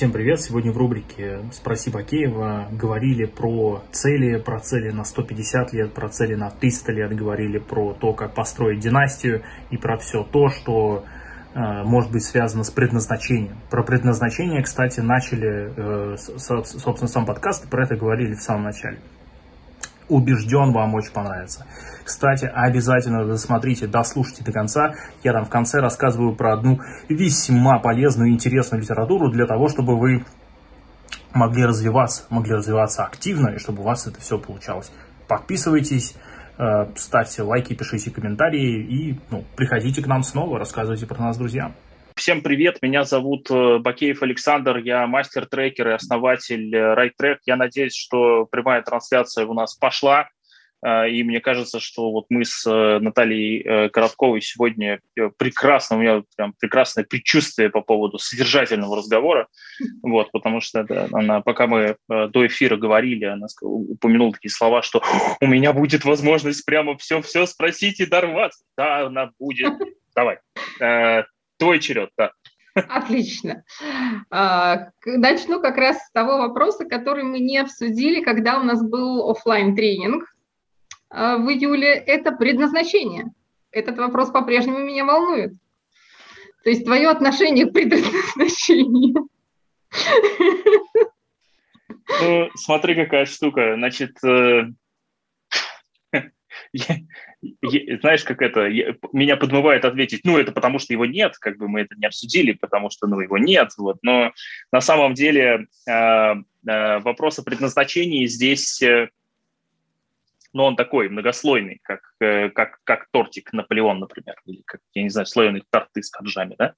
Всем привет! Сегодня в рубрике «Спроси Бакеева» говорили про цели, про цели на 150 лет, про цели на 300 лет, говорили про то, как построить династию и про все то, что э, может быть связано с предназначением. Про предназначение, кстати, начали, э, собственно, сам подкаст, про это говорили в самом начале. Убежден, вам очень понравится. Кстати, обязательно досмотрите, дослушайте до конца. Я там в конце рассказываю про одну весьма полезную и интересную литературу для того, чтобы вы могли развиваться, могли развиваться активно, и чтобы у вас это все получалось. Подписывайтесь, э, ставьте лайки, пишите комментарии и ну, приходите к нам снова, рассказывайте про нас друзьям. Всем привет, меня зовут э, Бакеев Александр, я мастер-трекер и основатель RideTrack. Я надеюсь, что прямая трансляция у нас пошла. А, и мне кажется, что вот мы с э, Натальей э, Коротковой сегодня э, прекрасно, у меня прям прекрасное предчувствие по поводу содержательного разговора, вот, потому что да, она, пока мы до эфира говорили, она упомянула такие слова, что у меня будет возможность прямо все-все спросить и дорваться. Да, она будет. Давай. Твой черед, да. Отлично. А, начну как раз с того вопроса, который мы не обсудили, когда у нас был офлайн тренинг а, в июле, это предназначение. Этот вопрос по-прежнему меня волнует. То есть твое отношение к предназначению. Ну, смотри, какая штука. Значит, э, знаешь, как это, меня подмывает ответить, ну, это потому что его нет, как бы мы это не обсудили, потому что, ну, его нет, вот, но на самом деле э, э, вопрос о предназначении здесь э, но он такой многослойный, как, э, как, как тортик Наполеон, например, или как, я не знаю, слоеные торты с коржами, да.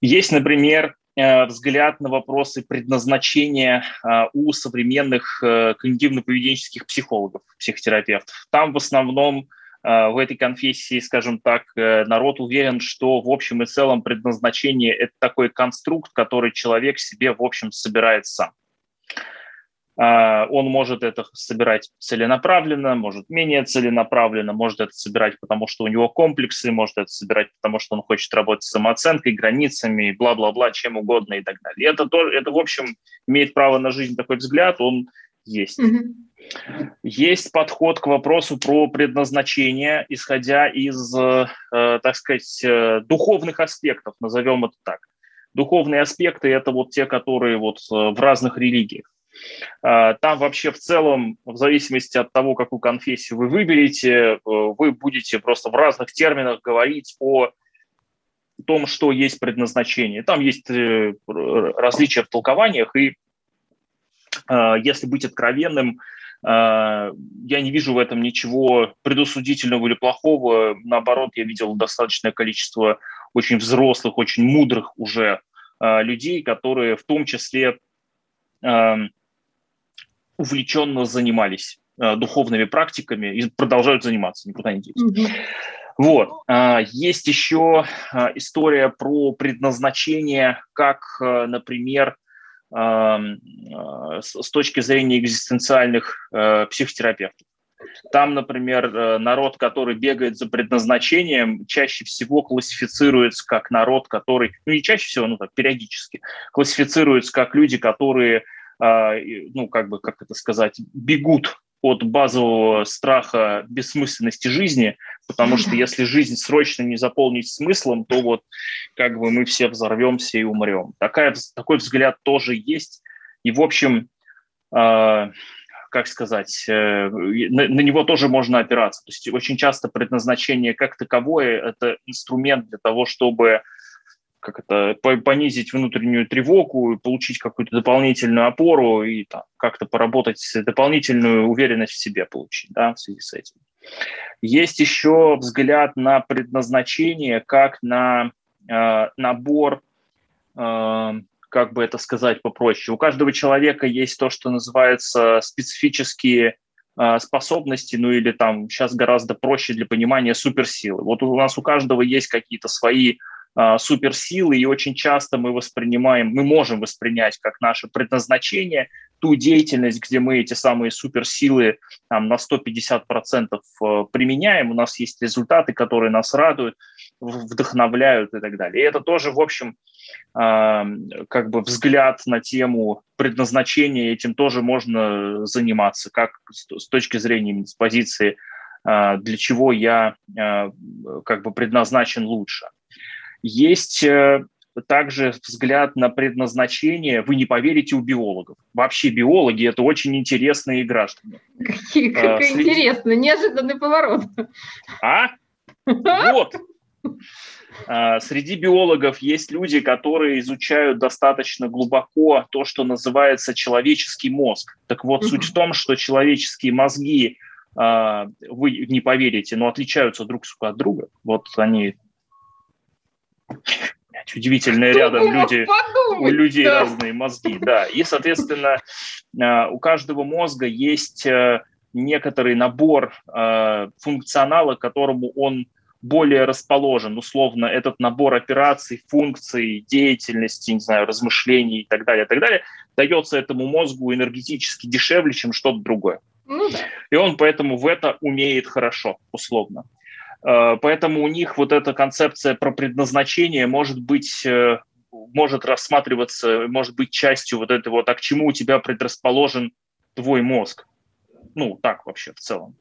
Есть, например, взгляд на вопросы предназначения э, у современных когнитивно-поведенческих психологов, психотерапевтов. Там в основном в этой конфессии, скажем так, народ уверен, что в общем и целом предназначение – это такой конструкт, который человек себе, в общем, собирает сам. А, он может это собирать целенаправленно, может менее целенаправленно, может это собирать, потому что у него комплексы, может это собирать, потому что он хочет работать с самооценкой, границами, бла-бла-бла, чем угодно и так далее. это, тоже, это, в общем, имеет право на жизнь такой взгляд, он есть. Mm-hmm. Есть подход к вопросу про предназначение, исходя из, э, так сказать, э, духовных аспектов, назовем это так. Духовные аспекты – это вот те, которые вот э, в разных религиях. А, там вообще в целом, в зависимости от того, какую конфессию вы выберете, э, вы будете просто в разных терминах говорить о том, что есть предназначение. Там есть э, различия в толкованиях, и э, если быть откровенным, я не вижу в этом ничего предусудительного или плохого. Наоборот, я видел достаточное количество очень взрослых, очень мудрых уже людей, которые в том числе увлеченно занимались э, духовными практиками и продолжают заниматься, никуда не деться. Mm-hmm. Вот. А, есть еще а, история про предназначение, как, э, например, с точки зрения экзистенциальных э, психотерапевтов. Там, например, народ, который бегает за предназначением, чаще всего классифицируется как народ, который, ну не чаще всего, ну так, периодически, классифицируется как люди, которые ну, как бы, как это сказать, бегут от базового страха бессмысленности жизни, потому что если жизнь срочно не заполнить смыслом, то вот как бы мы все взорвемся и умрем. Такая, такой взгляд тоже есть. И, в общем, э, как сказать, э, на, на него тоже можно опираться. То есть очень часто предназначение как таковое – это инструмент для того, чтобы как это, понизить внутреннюю тревогу, получить какую-то дополнительную опору и там, как-то поработать, дополнительную уверенность в себе получить да, в связи с этим. Есть еще взгляд на предназначение как на э, набор, э, как бы это сказать попроще. У каждого человека есть то, что называется специфические э, способности, ну или там сейчас гораздо проще для понимания суперсилы. Вот у нас у каждого есть какие-то свои суперсилы, и очень часто мы воспринимаем, мы можем воспринять как наше предназначение ту деятельность, где мы эти самые суперсилы там, на 150% э, применяем, у нас есть результаты, которые нас радуют, вдохновляют и так далее. И это тоже, в общем, как бы взгляд на тему предназначения, этим тоже можно заниматься, как с точки зрения с позиции, для чего я как бы предназначен лучше. Есть э, также взгляд на предназначение, вы не поверите, у биологов. Вообще биологи – это очень интересные граждане. Какие, как а, интересно, неожиданный поворот. А? Вот. А, среди биологов есть люди, которые изучают достаточно глубоко то, что называется человеческий мозг. Так вот, суть в том, что человеческие мозги, а, вы не поверите, но отличаются друг от друга. Вот они удивительные рядом люди, у людей да. разные мозги, да. И, соответственно, а, у каждого мозга есть э, некоторый набор а, функционала, к которому он более расположен. Условно, этот набор операций, функций, деятельности, не знаю, размышлений и так далее, и так далее, дается этому мозгу энергетически дешевле, чем что-то другое. Ну, да. И он поэтому в это умеет хорошо, условно. Э, поэтому у них вот эта концепция про предназначение может быть э, может рассматриваться, может быть частью вот этого, а к чему у тебя предрасположен твой мозг. Ну, так вообще в целом.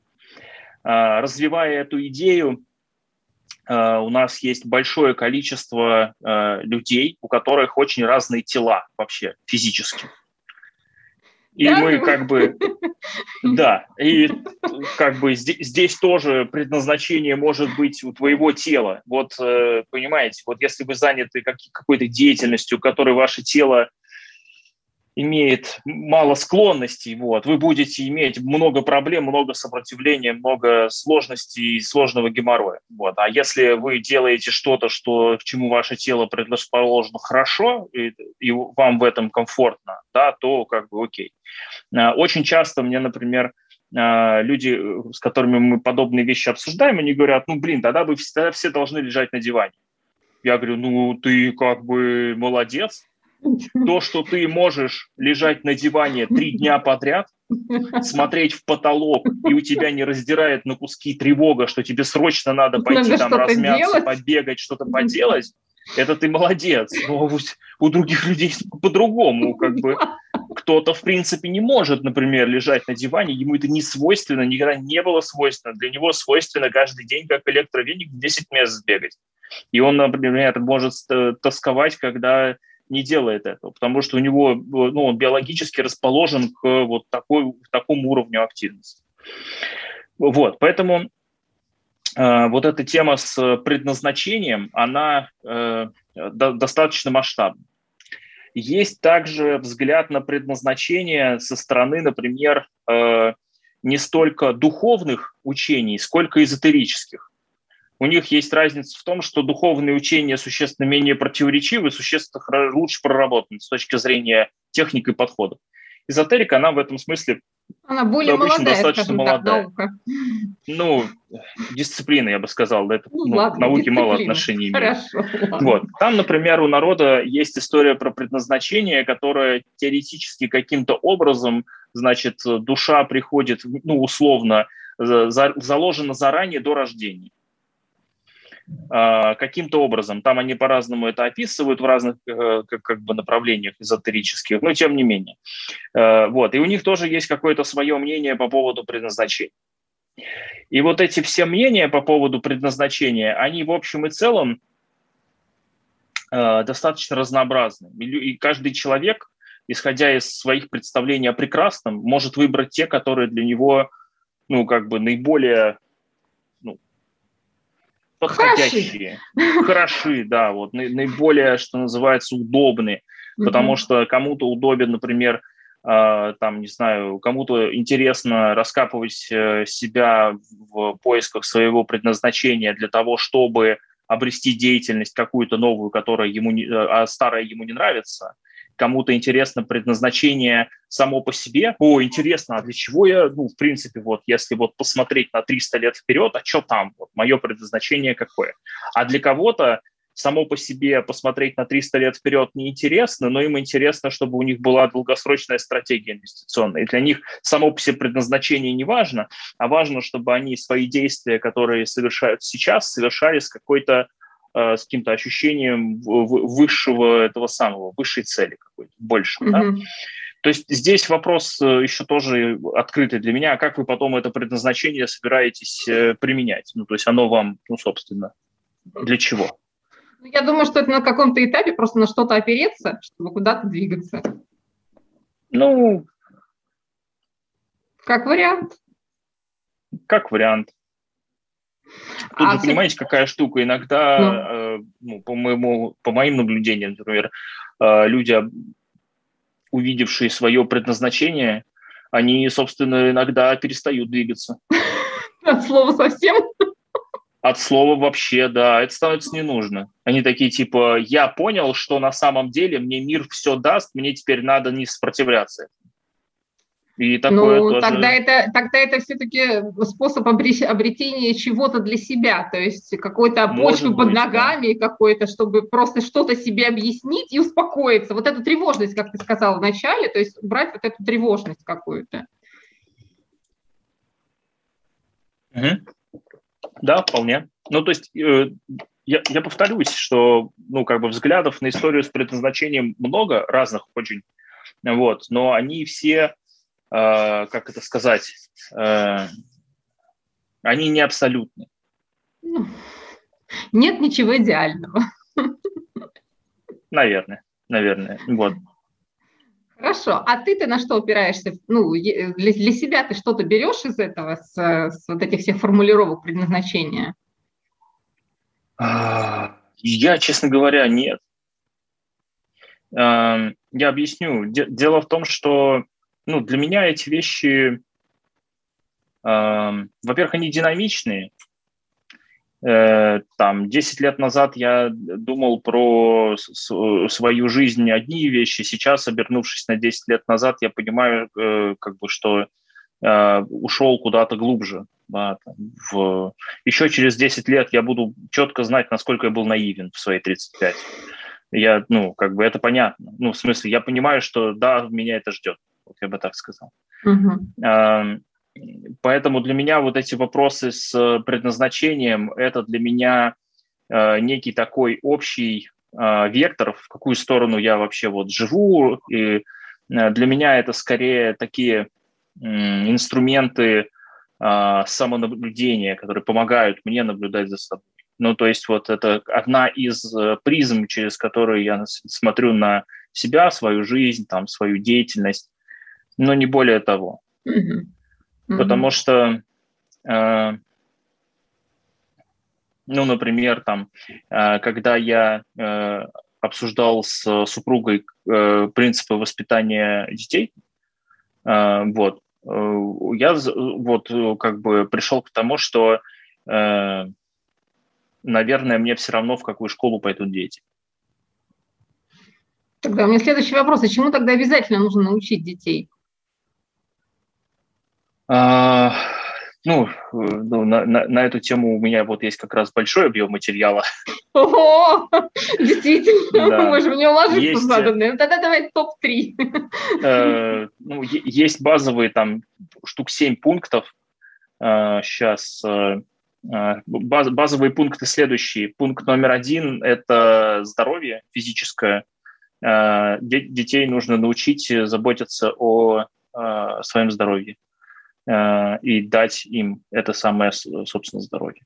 Э, развивая эту идею, у нас есть большое количество людей, у которых очень разные тела вообще физически. И да? мы как бы, да, и как бы здесь, здесь тоже предназначение может быть у твоего тела. Вот, э, понимаете, вот если вы заняты как, какой-то деятельностью, которой ваше тело имеет мало склонностей, вот, вы будете иметь много проблем, много сопротивления, много сложностей и сложного геморроя. Вот. А если вы делаете что-то, что, к чему ваше тело предрасположено хорошо, и, и вам в этом комфортно, да, то как бы окей. А, очень часто мне, например, а, люди, с которыми мы подобные вещи обсуждаем, они говорят, ну, блин, тогда, бы, тогда все должны лежать на диване. Я говорю, ну, ты как бы молодец, то, что ты можешь лежать на диване три дня подряд, смотреть в потолок, и у тебя не раздирает на куски тревога, что тебе срочно надо пойти надо там размяться, делать. побегать, что-то поделать, это ты молодец. Но у других людей по-другому. Как бы кто-то, в принципе, не может, например, лежать на диване, ему это не свойственно, никогда не было свойственно. Для него свойственно каждый день, как электровеник, 10 мест бегать. И он, например, может тосковать, когда не делает этого, потому что у него, ну, он биологически расположен к вот такой, такому уровню активности. Вот, поэтому э, вот эта тема с предназначением, она э, до, достаточно масштабна. Есть также взгляд на предназначение со стороны, например, э, не столько духовных учений, сколько эзотерических у них есть разница в том, что духовные учения существенно менее противоречивы, существенно лучше проработаны с точки зрения техник и подходов. Эзотерика, она в этом смысле она более обычно молодая, достаточно молодая. Так. Ну, дисциплина, я бы сказал, да, это ну, ну, ладно, науки дисциплина. мало отношений имеет. Хорошо, вот. Там, например, у народа есть история про предназначение, которое теоретически каким-то образом, значит, душа приходит, ну, условно, за, заложена заранее до рождения. А, каким-то образом. Там они по-разному это описывают в разных э, как, как бы направлениях эзотерических, но тем не менее. Э, вот. И у них тоже есть какое-то свое мнение по поводу предназначения. И вот эти все мнения по поводу предназначения, они в общем и целом э, достаточно разнообразны. И каждый человек, исходя из своих представлений о прекрасном, может выбрать те, которые для него ну, как бы наиболее подходящие, хороши, хороши да, вот наиболее, что называется, удобные, потому что кому-то удобен, например, Uh, там, не знаю, кому-то интересно раскапывать uh, себя в поисках своего предназначения для того, чтобы обрести деятельность какую-то новую, которая ему не, а старая ему не нравится кому-то интересно предназначение само по себе. О, интересно, а для чего я, ну, в принципе, вот, если вот посмотреть на 300 лет вперед, а что там, вот, мое предназначение какое? А для кого-то само по себе посмотреть на 300 лет вперед неинтересно, но им интересно, чтобы у них была долгосрочная стратегия инвестиционная. И для них само по себе предназначение не важно, а важно, чтобы они свои действия, которые совершают сейчас, совершали с какой-то с каким-то ощущением высшего этого самого, высшей цели какой-то, больше. Mm-hmm. Да? То есть здесь вопрос э, еще тоже открытый для меня, а как вы потом это предназначение собираетесь э, применять? Ну, то есть оно вам, ну, собственно, для чего? Ну, я думаю, что это на каком-то этапе просто на что-то опереться, чтобы куда-то двигаться. Ну, как вариант. Как вариант. Тут а же, понимаете, какая штука? Иногда, ну. э, ну, по, моему, по моим наблюдениям, например, э, люди, увидевшие свое предназначение, они, собственно, иногда перестают двигаться. От слова совсем? От слова вообще, да, это становится не нужно. Они такие типа, я понял, что на самом деле мне мир все даст, мне теперь надо не сопротивляться. И такое ну, тоже... тогда это, тогда это все-таки способ обретения чего-то для себя, то есть какой-то почвы под ногами, да. какой-то, чтобы просто что-то себе объяснить и успокоиться. Вот эту тревожность, как ты сказала в начале, то есть брать вот эту тревожность какую-то. Угу. Да, вполне. Ну, то есть э, я, я повторюсь, что, ну, как бы взглядов на историю с предназначением много разных очень, вот, но они все Э, как это сказать, э, они не абсолютны. Ну, нет ничего идеального. Наверное, наверное, вот. Хорошо, а ты-то на что опираешься? Ну, для, для себя ты что-то берешь из этого, с, с вот этих всех формулировок предназначения? А, я, честно говоря, нет. Эм, я объясню. Дело в том, что ну, для меня эти вещи, э, во-первых, они динамичные. Э, там 10 лет назад я думал про свою жизнь одни вещи, сейчас, обернувшись на 10 лет назад, я понимаю, э, как бы, что э, ушел куда-то глубже. Да, там, в... Еще через 10 лет я буду четко знать, насколько я был наивен в свои 35. Я, ну, как бы это понятно. Ну, в смысле, я понимаю, что да, меня это ждет вот я бы так сказал. Uh-huh. Поэтому для меня вот эти вопросы с предназначением, это для меня а, некий такой общий а, вектор, в какую сторону я вообще вот живу. И а, для меня это скорее такие инструменты самонаблюдения, которые помогают мне наблюдать за собой. Ну, то есть вот это одна из э, призм, через которую я смотрю на себя, свою жизнь, там, свою деятельность но не более того. Mm-hmm. Mm-hmm. Потому что, э, ну, например, там, э, когда я э, обсуждал с супругой э, принципы воспитания детей, э, вот, э, я вот как бы пришел к тому, что, э, наверное, мне все равно, в какую школу пойдут дети. Тогда у меня следующий вопрос. А чему тогда обязательно нужно научить детей? А, ну, ну на, на, на эту тему у меня вот есть как раз большой объем материала. О, действительно, да. мы можем не уложиться есть, заданные. Тогда давай топ-3. Э, ну, есть базовые там штук 7 пунктов. Э, сейчас э, э, баз, базовые пункты следующие. Пункт номер один – это здоровье физическое. Э, детей нужно научить заботиться о э, своем здоровье. Э, и дать им это самое, собственно, здоровье.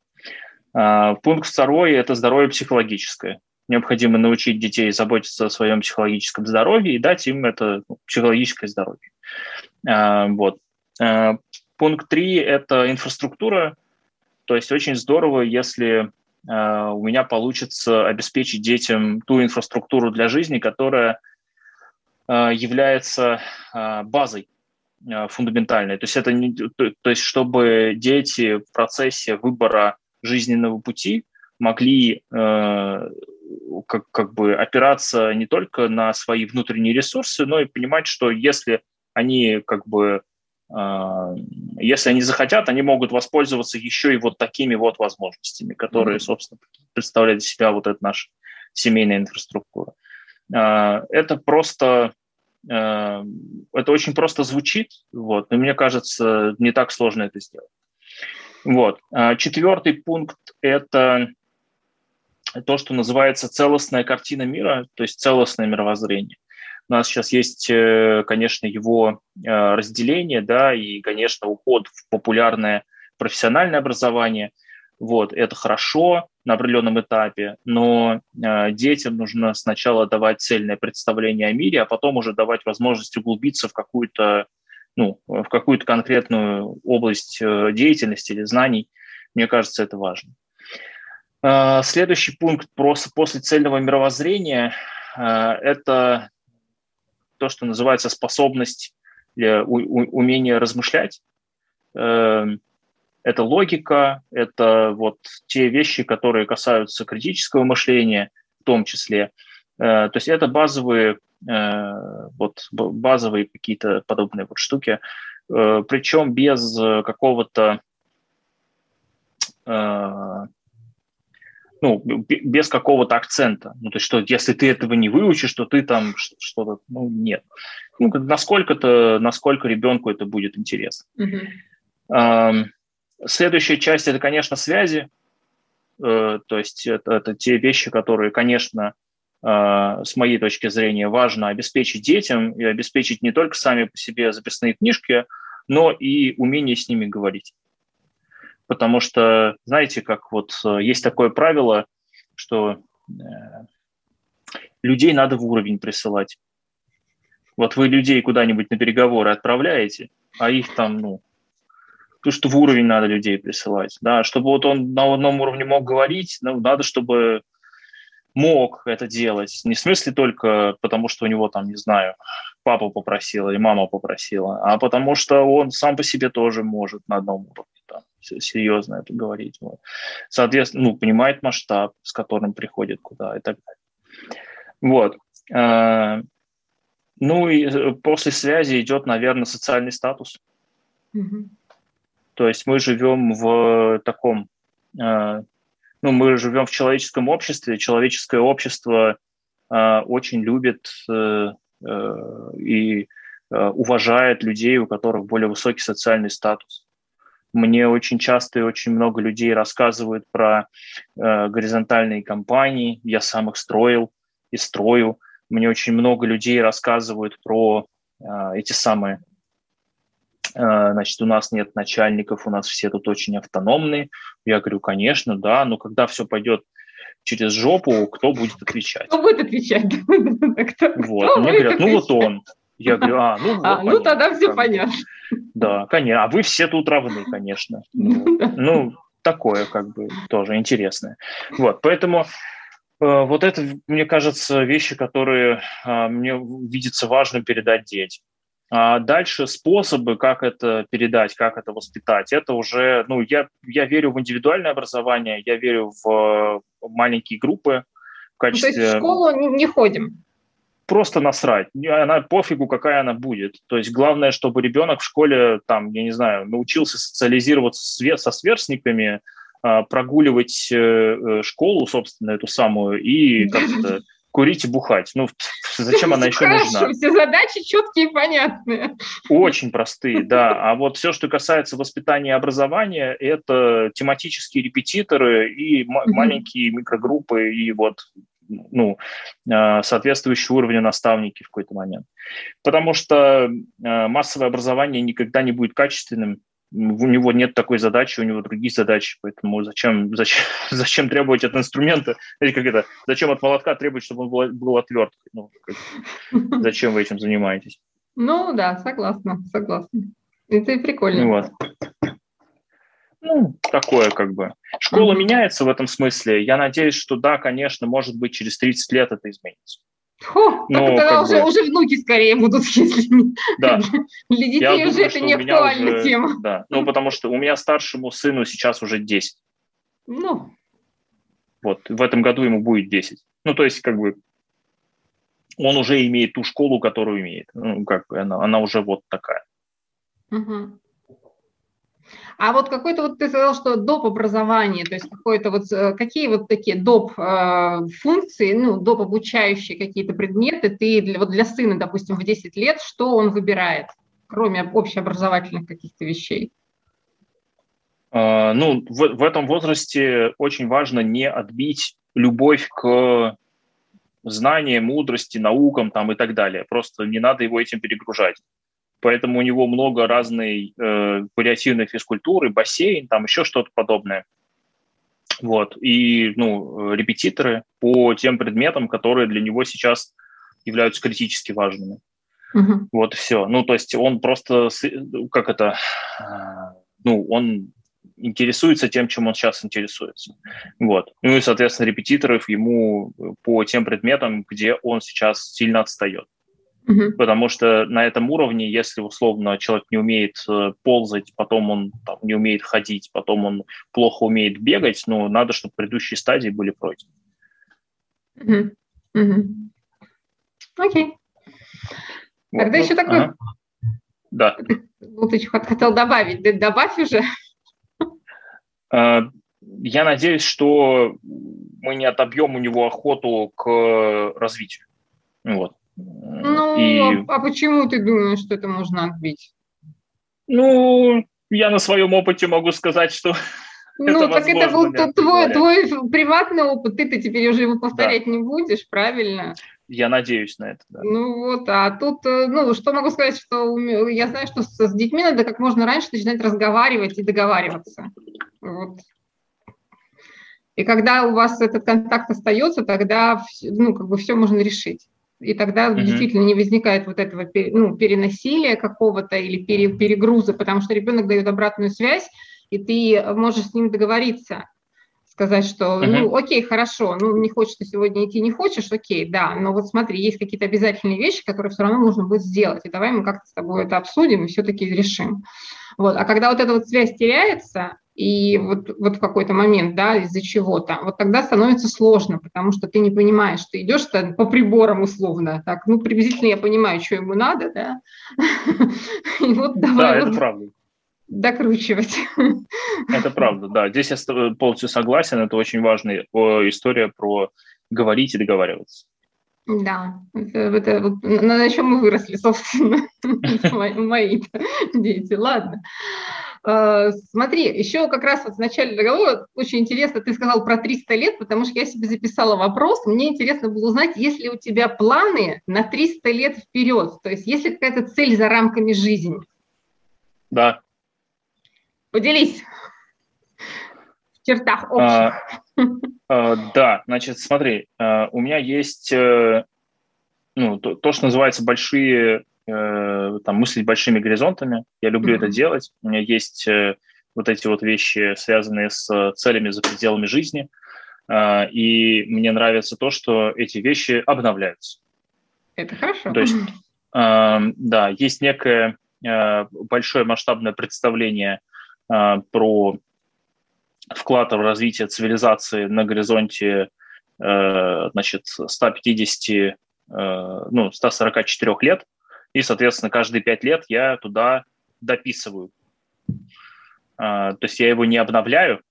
А, пункт второй – это здоровье психологическое. Необходимо научить детей заботиться о своем психологическом здоровье и дать им это ну, психологическое здоровье. А, вот. Пункт три – это инфраструктура. То есть очень здорово, если у меня получится обеспечить детям ту инфраструктуру для жизни, которая является базой Э, фундаментальные. То есть это не, то, то есть чтобы дети в процессе выбора жизненного пути могли э, как, как бы опираться не только на свои внутренние ресурсы, но и понимать, что если они как бы э, если они захотят, они могут воспользоваться еще и вот такими вот возможностями, которые, mm-hmm. собственно, представляют из себя вот эта наша семейная инфраструктура. Э, это просто Э, это очень просто звучит, вот, но мне кажется, не так сложно это сделать. Вот. А четвертый пункт – это то, что называется целостная картина мира, то есть целостное мировоззрение. У нас сейчас есть, э, конечно, его э, разделение, да, и, конечно, уход в популярное профессиональное образование. Вот, это хорошо на определенном этапе, но э, детям нужно сначала давать цельное представление о мире, а потом уже давать возможность углубиться в какую-то ну, в какую-то конкретную область деятельности или знаний. Мне кажется, это важно. Следующий пункт после цельного мировоззрения – это то, что называется способность, умение размышлять. Это логика, это вот те вещи, которые касаются критического мышления в том числе. Э, то есть это базовые, э, вот, базовые какие-то подобные вот штуки, э, причем без какого-то ну, без какого-то акцента. Ну, то есть, что если ты этого не выучишь, то ты там что-то, ну, нет. Ну, насколько-то, насколько ребенку это будет интересно. Mm-hmm. Следующая часть – это, конечно, связи. Э, то есть это, это те вещи, которые, конечно, э, с моей точки зрения, важно обеспечить детям и обеспечить не только сами по себе записные книжки, но и умение с ними говорить потому что, знаете, как вот э, есть такое правило, что людей надо в уровень присылать. Вот вы людей куда-нибудь на переговоры отправляете, а их там, ну, то, что в уровень надо людей присылать, да, чтобы вот он на одном уровне мог говорить, ну, надо, чтобы мог это делать. Не в смысле только потому, что у него там, не знаю, папа попросил или мама попросила, а потому что он сам по себе тоже может на одном уровне там, серьезно это говорить. Вот. Соответственно, ну, понимает масштаб, с которым приходит куда и так далее. Вот. А, ну и э, после связи идет, наверное, социальный статус. Mm-hmm. То есть мы живем в таком а, ну, мы живем в человеческом обществе, человеческое общество э, очень любит э, э, и э, уважает людей, у которых более высокий социальный статус. Мне очень часто и очень много людей рассказывают про э, горизонтальные компании. Я сам их строил и строю. Мне очень много людей рассказывают про э, эти самые Э, значит, у нас нет начальников, у нас все тут очень автономные. Я говорю, конечно, да, но когда все пойдет через жопу, кто будет отвечать? Кто будет отвечать? Вот, мне говорят, ну вот он. Я говорю, а, ну, а, вот, ну тогда все понятно. Да, конечно. А вы все тут равны, конечно. Ну, ну, такое как бы тоже интересное. Вот, поэтому э, вот это, мне кажется, вещи, которые э, мне видится важным передать детям. А дальше способы, как это передать, как это воспитать, это уже, ну, я, я верю в индивидуальное образование, я верю в маленькие группы в качестве... Ну, то есть в школу не, ходим? Просто насрать. Она пофигу, какая она будет. То есть главное, чтобы ребенок в школе, там, я не знаю, научился социализироваться со сверстниками, а, прогуливать э, э, школу, собственно, эту самую, и как-то курить и бухать. Ну, зачем она еще нужна? Все задачи четкие и понятные. Очень простые, да. А вот все, что касается воспитания и образования, это тематические репетиторы и маленькие микрогруппы, и вот ну, а, соответствующие уровню наставники в какой-то момент. Потому что а, массовое образование никогда не будет качественным, у него нет такой задачи, у него другие задачи, поэтому зачем, зачем, зачем требовать от инструмента, или как это, зачем от молотка требовать, чтобы он был, был отверткой? Ну, как, зачем вы этим занимаетесь? Ну да, согласна, согласна. Это и прикольно. Вот. Ну, такое как бы. Школа mm-hmm. меняется в этом смысле. Я надеюсь, что да, конечно, может быть, через 30 лет это изменится. Фу, Но, тогда уже, бы, уже внуки скорее будут, если да. для детей Я уже думаю, это не актуальная уже, тема. Да, ну потому что у меня старшему сыну сейчас уже 10. Ну. Вот, в этом году ему будет 10. Ну, то есть, как бы, он уже имеет ту школу, которую имеет. Ну, как бы, она, она уже вот такая. Угу. А вот какой-то вот ты сказал, что доп. образование, то есть какой-то вот, э, какие вот такие доп. Э, функции, ну, доп. обучающие какие-то предметы ты для, вот для сына, допустим, в 10 лет, что он выбирает, кроме общеобразовательных каких-то вещей? Uh, ну, в, в этом возрасте очень важно не отбить любовь к знаниям, мудрости, наукам там и так далее. Просто не надо его этим перегружать. Поэтому у него много разной э, вариативной физкультуры, бассейн, там еще что-то подобное. Вот. И ну, репетиторы по тем предметам, которые для него сейчас являются критически важными. Uh-huh. Вот и все. Ну, то есть он просто, как это, ну, он интересуется тем, чем он сейчас интересуется. Вот. Ну и, соответственно, репетиторов ему по тем предметам, где он сейчас сильно отстает. Угу. Потому что на этом уровне, если условно человек не умеет э, ползать, потом он там, не умеет ходить, потом он плохо умеет бегать, ну, надо, чтобы предыдущие стадии были пройдены. Угу. Угу. Окей. Вот, Тогда ну, еще такой... Ага. Да. Вот еще хотел добавить. Ты добавь уже. А, я надеюсь, что мы не отобьем у него охоту к развитию. Вот. Ну, и... а, почему ты думаешь, что это можно отбить? Ну, я на своем опыте могу сказать, что ну, это так это был твой, твой приватный опыт, ты-то теперь уже его повторять да. не будешь, правильно? Я надеюсь на это, да. Ну вот, а тут, э, ну, что могу сказать, что я знаю, что с, с детьми надо как можно раньше начинать разговаривать и договариваться. Вот. И когда у вас этот контакт остается, тогда, ну, как бы все можно решить. И тогда uh-huh. действительно не возникает вот этого ну, переносилия какого-то или пере, перегруза, потому что ребенок дает обратную связь, и ты можешь с ним договориться, сказать, что, uh-huh. ну, окей, хорошо, ну, не хочешь ты сегодня идти, не хочешь, окей, да, но вот смотри, есть какие-то обязательные вещи, которые все равно нужно будет сделать, и давай мы как-то с тобой это обсудим и все-таки решим. Вот. А когда вот эта вот связь теряется, и вот, вот в какой-то момент, да, из-за чего-то, вот тогда становится сложно, потому что ты не понимаешь, ты идешь по приборам условно, так, ну, приблизительно я понимаю, что ему надо, да, и вот давай да, это правда. докручивать. Это правда, да, здесь я полностью согласен, это очень важная история про говорить и договариваться. Да, это, это вот, на чем мы выросли, собственно, мои дети. Ладно. А, смотри, еще как раз вот в начале договора очень интересно, ты сказал про 300 лет, потому что я себе записала вопрос. Мне интересно было узнать, есть ли у тебя планы на 300 лет вперед, то есть есть ли какая-то цель за рамками жизни? Да. Поделись в чертах общих. А, а, да, значит, смотри, а, у меня есть э, ну, то, то, что называется большие, э, там, мыслить большими горизонтами. Я люблю mm-hmm. это делать. У меня есть э, вот эти вот вещи, связанные с целями за пределами жизни. И мне нравится то, что эти вещи обновляются. Это хорошо. То есть, да, есть некое большое масштабное представление про вклад в развитие цивилизации на горизонте э, значит, 150, э, ну, 144 лет, и, соответственно, каждые 5 лет я туда дописываю. А, то есть я его не обновляю,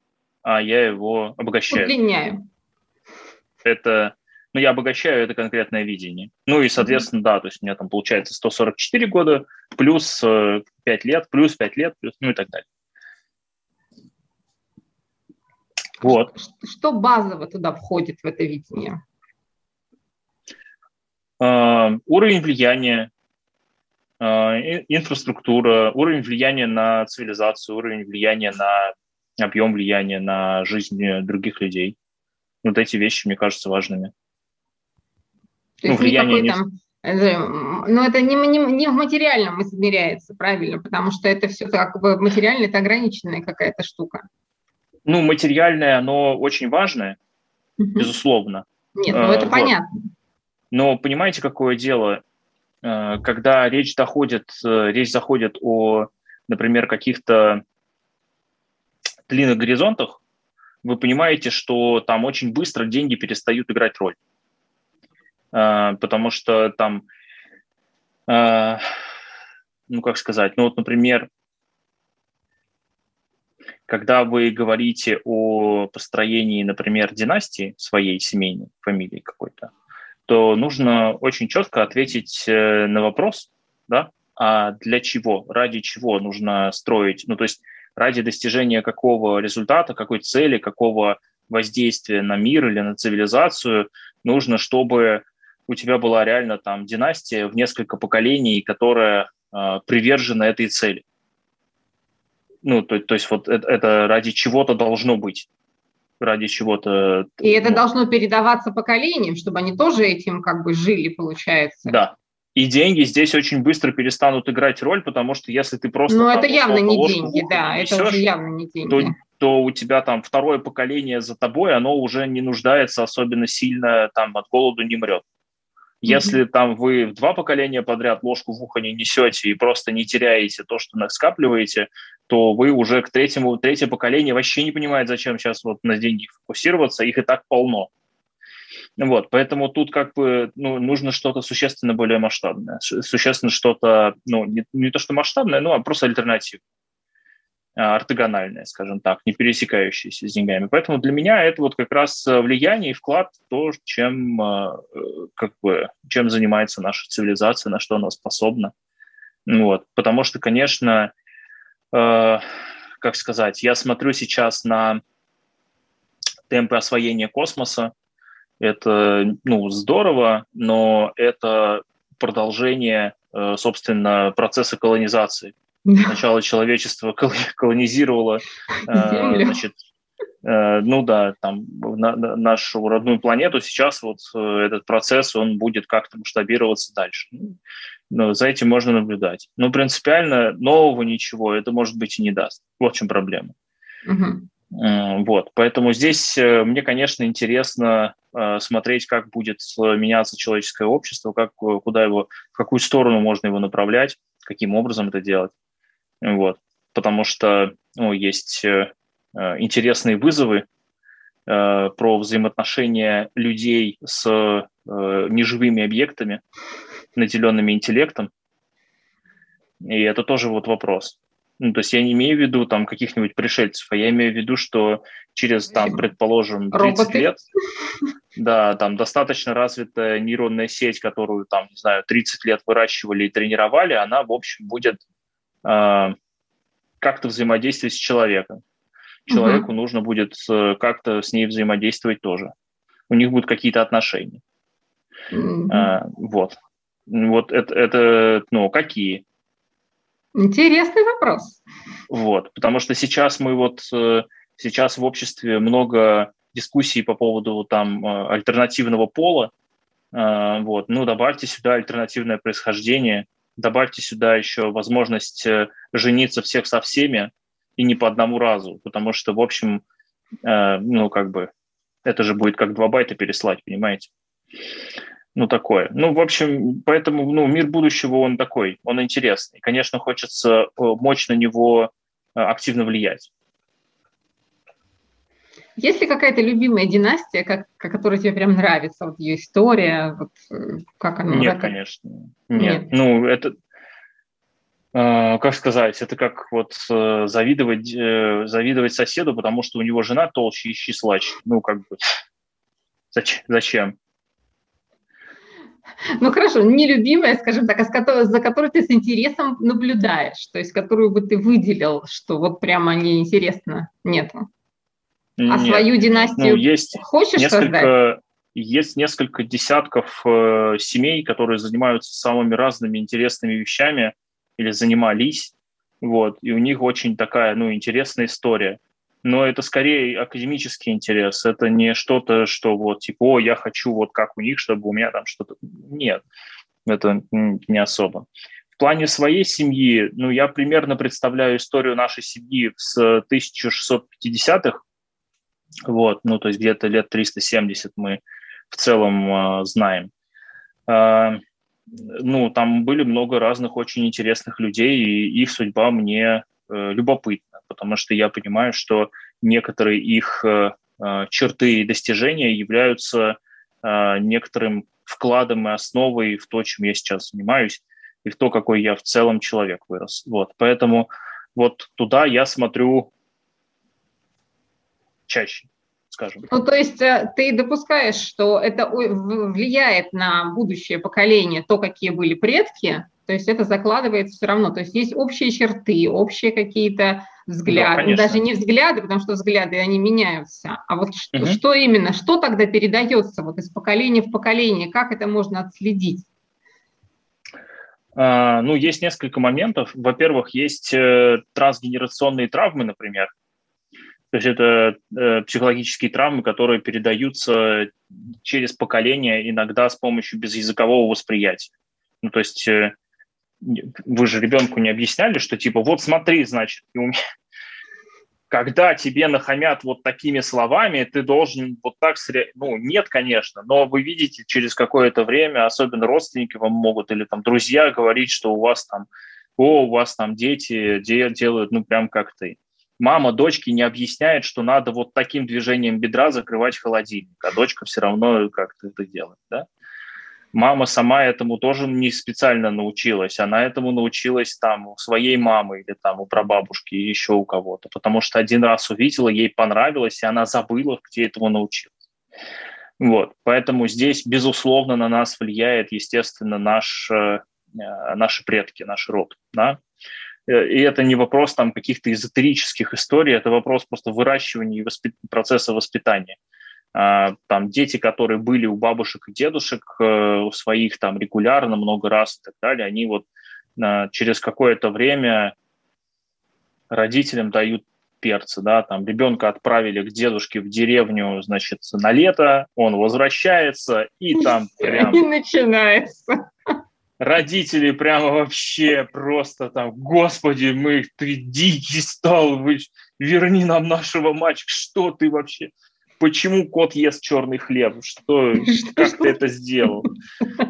а я его обогащаю. Удлиняю. Это, ну, я обогащаю это конкретное видение. Ну и, соответственно, mm-hmm. да, то есть у меня там получается 144 года, плюс 5 э, лет, плюс 5 лет, плюс, ну и так далее. Вот. Что базово туда входит в это видение? Uh, уровень влияния, инфраструктура, уровень влияния на цивилизацию, уровень влияния на объем влияния на жизнь других людей. Вот эти вещи, мне кажутся важными. То ну, влияние не... там, э, но это не, не, не в материальном измеряется, правильно, потому что это все как бы материально, это ограниченная какая-то штука ну, материальное, оно очень важное, безусловно. Нет, ну это вот. понятно. Но понимаете, какое дело, э, когда речь доходит, э, речь заходит о, например, каких-то длинных горизонтах, вы понимаете, что там очень быстро деньги перестают играть роль. Э, потому что там, ну как сказать, ну вот, например, когда вы говорите о построении, например, династии своей семейной, фамилии какой-то, то нужно очень четко ответить э, на вопрос, да, а для чего, ради чего нужно строить, ну, то есть ради достижения какого результата, какой цели, какого воздействия на мир или на цивилизацию, нужно, чтобы у тебя была реально там династия в несколько поколений, которая э, привержена этой цели. Ну, то, то есть вот это, это ради чего-то должно быть ради чего-то. И это ну, должно передаваться поколениям, чтобы они тоже этим как бы жили, получается. Да. И деньги здесь очень быстро перестанут играть роль, потому что если ты просто... Ну, это явно не деньги, да, это уже явно не деньги. То, то у тебя там второе поколение за тобой, оно уже не нуждается особенно сильно, там от голода не мрет. Если mm-hmm. там вы в два поколения подряд ложку в ухо не несете и просто не теряете то, что скапливаете, то вы уже к третьему, третье поколение вообще не понимает, зачем сейчас вот на деньги фокусироваться, их и так полно. Вот, поэтому тут как бы ну, нужно что-то существенно более масштабное, существенно что-то, ну, не, не то что масштабное, ну, а просто альтернативное. А, ортогональное, скажем так, не пересекающееся с деньгами. Поэтому для меня это вот как раз э, влияние и вклад в то, чем, э, как бы, чем занимается наша цивилизация, на что она способна. Вот. Потому что, конечно, э, как сказать, я смотрю сейчас на темпы освоения космоса. Это ну, здорово, но это продолжение, собственно, процесса колонизации Сначала человечество колонизировало, э, значит, э, ну да, там на, на нашу родную планету. Сейчас вот э, этот процесс, он будет как-то масштабироваться дальше. Ну, но за этим можно наблюдать. Но принципиально нового ничего это, может быть, и не даст. Вот в чем проблема. Угу. Вот, поэтому здесь мне, конечно, интересно смотреть, как будет меняться человеческое общество, как, куда его, в какую сторону можно его направлять, каким образом это делать. Вот. Потому что ну, есть э, э, интересные вызовы э, про взаимоотношения людей с неживыми объектами, наделенными интеллектом. И это тоже вот вопрос. Ну, то есть я не имею в виду там каких-нибудь пришельцев, а я имею в виду, что через, там, предположим, 30 Роботы. лет, да, там достаточно развитая нейронная сеть, которую там, не знаю, 30 лет выращивали и тренировали, она, в общем, будет как-то взаимодействовать с человеком. Человеку угу. нужно будет как-то с ней взаимодействовать тоже. У них будут какие-то отношения. Угу. А, вот. Вот это, это, ну, какие? Интересный вопрос. Вот, потому что сейчас мы вот, э, сейчас в обществе много дискуссий по поводу там э, альтернативного пола, а, вот, ну, добавьте сюда альтернативное происхождение, добавьте сюда еще возможность э, жениться всех со всеми и не по одному разу, потому что, в общем, э, ну, как бы, это же будет как два байта переслать, понимаете? Ну, такое. Ну, в общем, поэтому, ну, мир будущего, он такой, он интересный. Конечно, хочется э, мощь на него активно влиять. Есть ли какая-то любимая династия, как, которая тебе прям нравится, вот ее история, вот, э, как она? Нет, конечно. Нет. Нет. Ну, это, э, как сказать, это как вот э, завидовать, э, завидовать соседу, потому что у него жена толще и числач. Ну, как бы, зачем? Ну хорошо, нелюбимая, скажем так, а за которой ты с интересом наблюдаешь, то есть которую бы ты выделил, что вот прямо неинтересно нету. А Нет. свою династию ну, есть хочешь несколько, создать? Есть несколько десятков э, семей, которые занимаются самыми разными интересными вещами или занимались, вот, и у них очень такая, ну, интересная история. Но это скорее академический интерес, это не что-то, что вот, типа, о, я хочу вот как у них, чтобы у меня там что-то... Нет, это не особо. В плане своей семьи, ну, я примерно представляю историю нашей семьи с 1650-х, вот, ну, то есть где-то лет 370 мы в целом э, знаем. Э, ну, там были много разных очень интересных людей, и их судьба мне э, любопытна, потому что я понимаю, что некоторые их э, черты и достижения являются э, некоторым вкладом и основой в то, чем я сейчас занимаюсь, и в то, какой я в целом человек вырос. Вот, поэтому вот туда я смотрю чаще, скажем. Ну, то есть э, ты допускаешь, что это влияет на будущее поколение, то, какие были предки, то есть это закладывается все равно. То есть есть общие черты, общие какие-то взгляды, да, ну, даже не взгляды, потому что взгляды, они меняются, а вот угу. что, что именно, что тогда передается вот из поколения в поколение, как это можно отследить? А, ну, есть несколько моментов. Во-первых, есть э, трансгенерационные травмы, например. То есть это э, психологические травмы, которые передаются через поколение, иногда с помощью безязыкового восприятия. Ну, то есть э, вы же ребенку не объясняли, что типа вот смотри, значит, когда тебе нахамят вот такими словами, ты должен вот так, ну, нет, конечно, но вы видите через какое-то время, особенно родственники вам могут или там друзья говорить, что у вас там, о, у вас там дети делают, ну, прям как ты. Мама дочке не объясняет, что надо вот таким движением бедра закрывать холодильник, а дочка все равно как-то это делает, да? мама сама этому тоже не специально научилась, она этому научилась там у своей мамы или там у прабабушки или еще у кого-то, потому что один раз увидела, ей понравилось, и она забыла, где этому научилась. Вот, поэтому здесь, безусловно, на нас влияет, естественно, наш, э, наши предки, наш род, да, э, и это не вопрос там каких-то эзотерических историй, это вопрос просто выращивания и воспит... процесса воспитания. А, там дети, которые были у бабушек и дедушек э, у своих там регулярно много раз и так далее, они вот а, через какое-то время родителям дают перцы, да, там ребенка отправили к дедушке в деревню, значит, на лето, он возвращается, и там прям... И начинается. Родители прямо вообще просто там, господи, мы, ты дикий стал, вы, верни нам нашего мальчика, что ты вообще почему кот ест черный хлеб, что, как ты это сделал.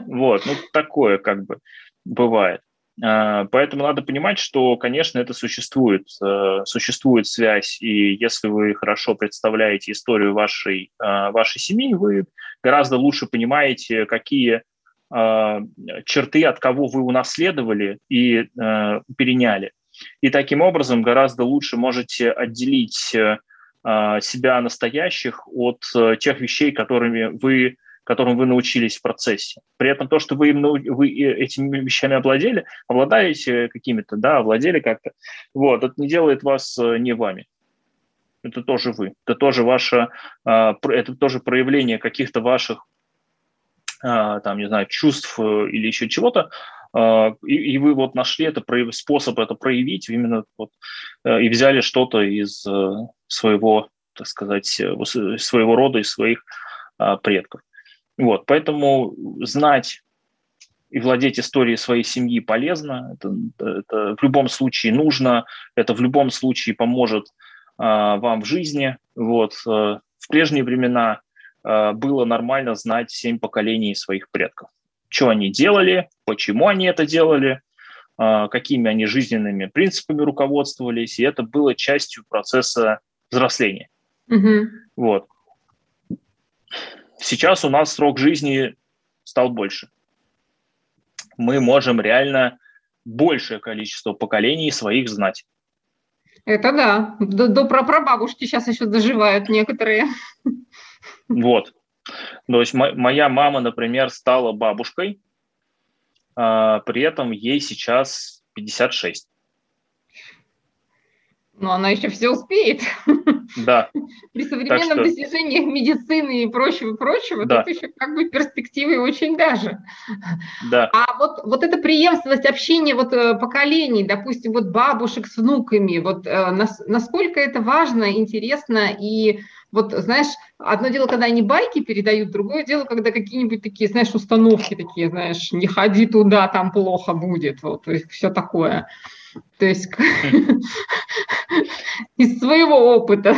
Вот, ну такое как бы бывает. А, поэтому надо понимать, что, конечно, это существует, э, существует связь, и если вы хорошо представляете историю вашей, а, вашей семьи, вы гораздо лучше понимаете, какие черты от кого вы унаследовали и э, переняли. И таким образом гораздо лучше можете отделить э, себя настоящих от э, тех вещей, которыми вы, которым вы научились в процессе. При этом то, что вы, им, вы этими вещами обладали, обладаете какими-то, да, овладели как-то, вот, это не делает вас э, не вами. Это тоже вы. Это тоже ваше, это тоже проявление каких-то ваших, там, не знаю, чувств э, или еще чего-то, и, и вы вот нашли это способ это проявить именно вот, и взяли что-то из своего, так сказать, э, своего рода и своих а, предков. Вот, поэтому знать и владеть историей своей семьи полезно. Это, это в любом случае нужно, это в любом случае поможет а, вам в жизни. Вот, а, в прежние времена а, было нормально знать семь поколений своих предков. Что они делали, почему они это делали, а, какими они жизненными принципами руководствовались, и это было частью процесса взросления. Угу. Вот. Сейчас у нас срок жизни стал больше. Мы можем реально большее количество поколений своих знать. Это да. До, до прапрабабушки сейчас еще доживают некоторые. Вот. То есть моя мама, например, стала бабушкой, а при этом ей сейчас 56. Но она еще все успеет. Да. При современном что... достижениях медицины и прочего, прочего, да. тут еще как бы перспективы очень даже. Да. А вот, вот эта преемственность общения вот э, поколений, допустим, вот бабушек с внуками, вот э, нас, насколько это важно, интересно и вот, знаешь, одно дело, когда они байки передают, другое дело, когда какие-нибудь такие, знаешь, установки такие, знаешь, не ходи туда, там плохо будет, вот, то есть все такое. То есть из своего опыта.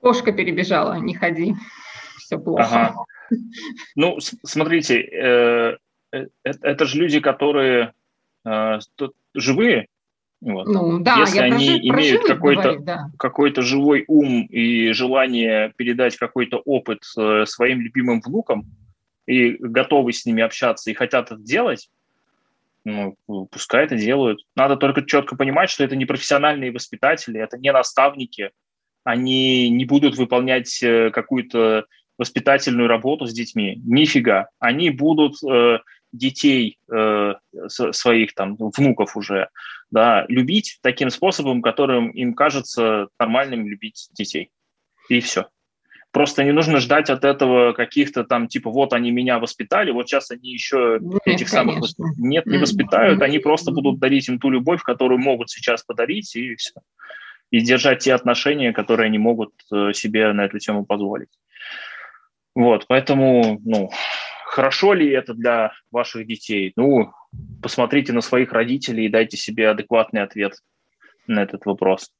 Кошка перебежала, не ходи, все плохо. Ну, смотрите, э, э, это же люди, которые э, живые, вот. Ну, да, Если они имеют какой-то да. какой живой ум и желание передать какой-то опыт своим любимым внукам, и готовы с ними общаться и хотят это делать, ну, пускай это делают. Надо только четко понимать, что это не профессиональные воспитатели, это не наставники. Они не будут выполнять э, какую-то воспитательную работу с детьми. Нифига. Они будут э, детей э, своих там внуков уже, да, любить таким способом, которым им кажется нормальным любить детей. И все. Просто не нужно ждать от этого каких-то там, типа, вот они меня воспитали, вот сейчас они еще Нет, этих конечно. самых... Нет, не воспитают, они просто будут дарить им ту любовь, которую могут сейчас подарить, и все. И держать те отношения, которые они могут э, себе на эту тему позволить. Вот, поэтому, ну, хорошо ли это для ваших детей? Ну, посмотрите на своих родителей и дайте себе адекватный ответ на этот вопрос.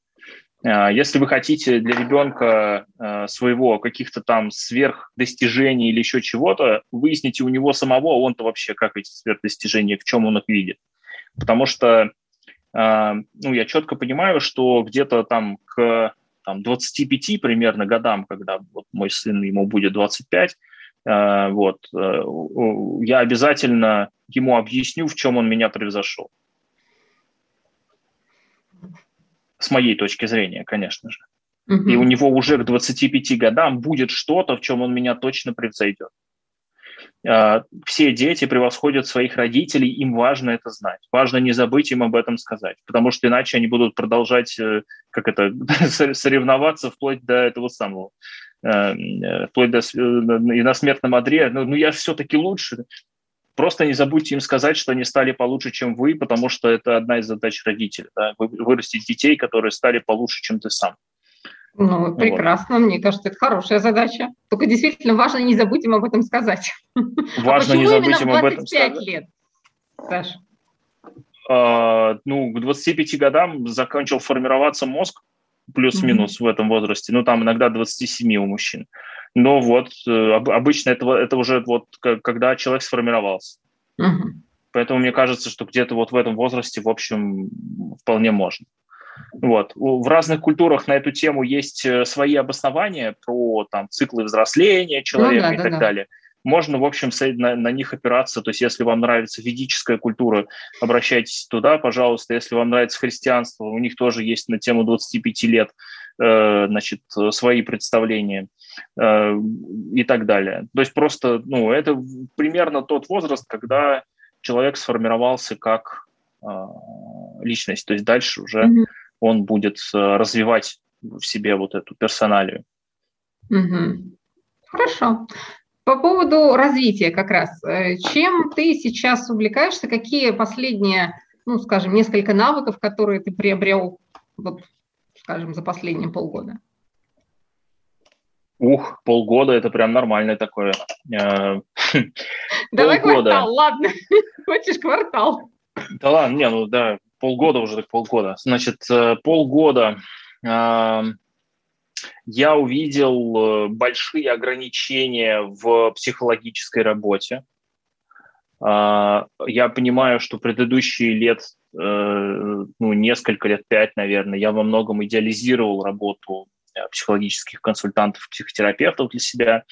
А, если вы хотите для ребенка а, своего каких-то там сверхдостижений или еще чего-то, выясните у него самого, он-то вообще как эти сверхдостижения, в чем он их видит. Потому что а, ну, я четко понимаю, что где-то там к там, 25 примерно годам, когда вот мой сын, ему будет 25, вот, э, я обязательно ему объясню, в чем он меня превзошел. с моей точки зрения, конечно же. Угу. И у него уже к 25 годам будет что-то, в чем он меня точно превзойдет. А, все дети превосходят своих родителей, им важно это знать. Важно не забыть им об этом сказать, потому что иначе они будут продолжать э, как это, соревноваться вплоть до этого самого, э, э, вплоть до и на смертном одре. Ну, ну я все-таки лучше. Просто не забудьте им сказать, что они стали получше, чем вы, потому что это одна из задач родителей. Да? Вырастить детей, которые стали получше, чем ты сам. Ну, прекрасно, вот. мне кажется, это хорошая задача. Только действительно важно не забыть им об этом сказать. Важно а не забыть им об этом сказать. лет, Саша? А, ну, к 25 годам закончил формироваться мозг, плюс-минус mm-hmm. в этом возрасте. Ну, там иногда 27 у мужчин. Но вот э, обычно это, это уже вот когда человек сформировался. Угу. Поэтому мне кажется, что где-то вот в этом возрасте, в общем, вполне можно. Вот. В разных культурах на эту тему есть э, свои обоснования про там, циклы взросления человека ну, да, и да, так да. далее. Можно, в общем, на, на них опираться. То есть, если вам нравится ведическая культура, обращайтесь туда, пожалуйста. Если вам нравится христианство, у них тоже есть на тему 25 лет э, значит, свои представления. Э, и так далее. То есть просто, ну, это примерно тот возраст, когда человек сформировался как э, личность, то есть дальше уже mm-hmm. он будет развивать в себе вот эту персоналию. Mm-hmm. Хорошо. По поводу развития как раз. Чем ты сейчас увлекаешься? Какие последние, ну, скажем, несколько навыков, которые ты приобрел, вот, скажем, за последние полгода? Ух, полгода это прям нормальное такое. Э, Давай квартал, ладно. Хочешь квартал? Да ладно, не, ну да, полгода уже так полгода. Значит, э, полгода э, я увидел большие ограничения в психологической работе. Я понимаю, что предыдущие лет, ну, несколько лет, пять, наверное, я во многом идеализировал работу Э, психологических консультантов, психотерапевтов для себя.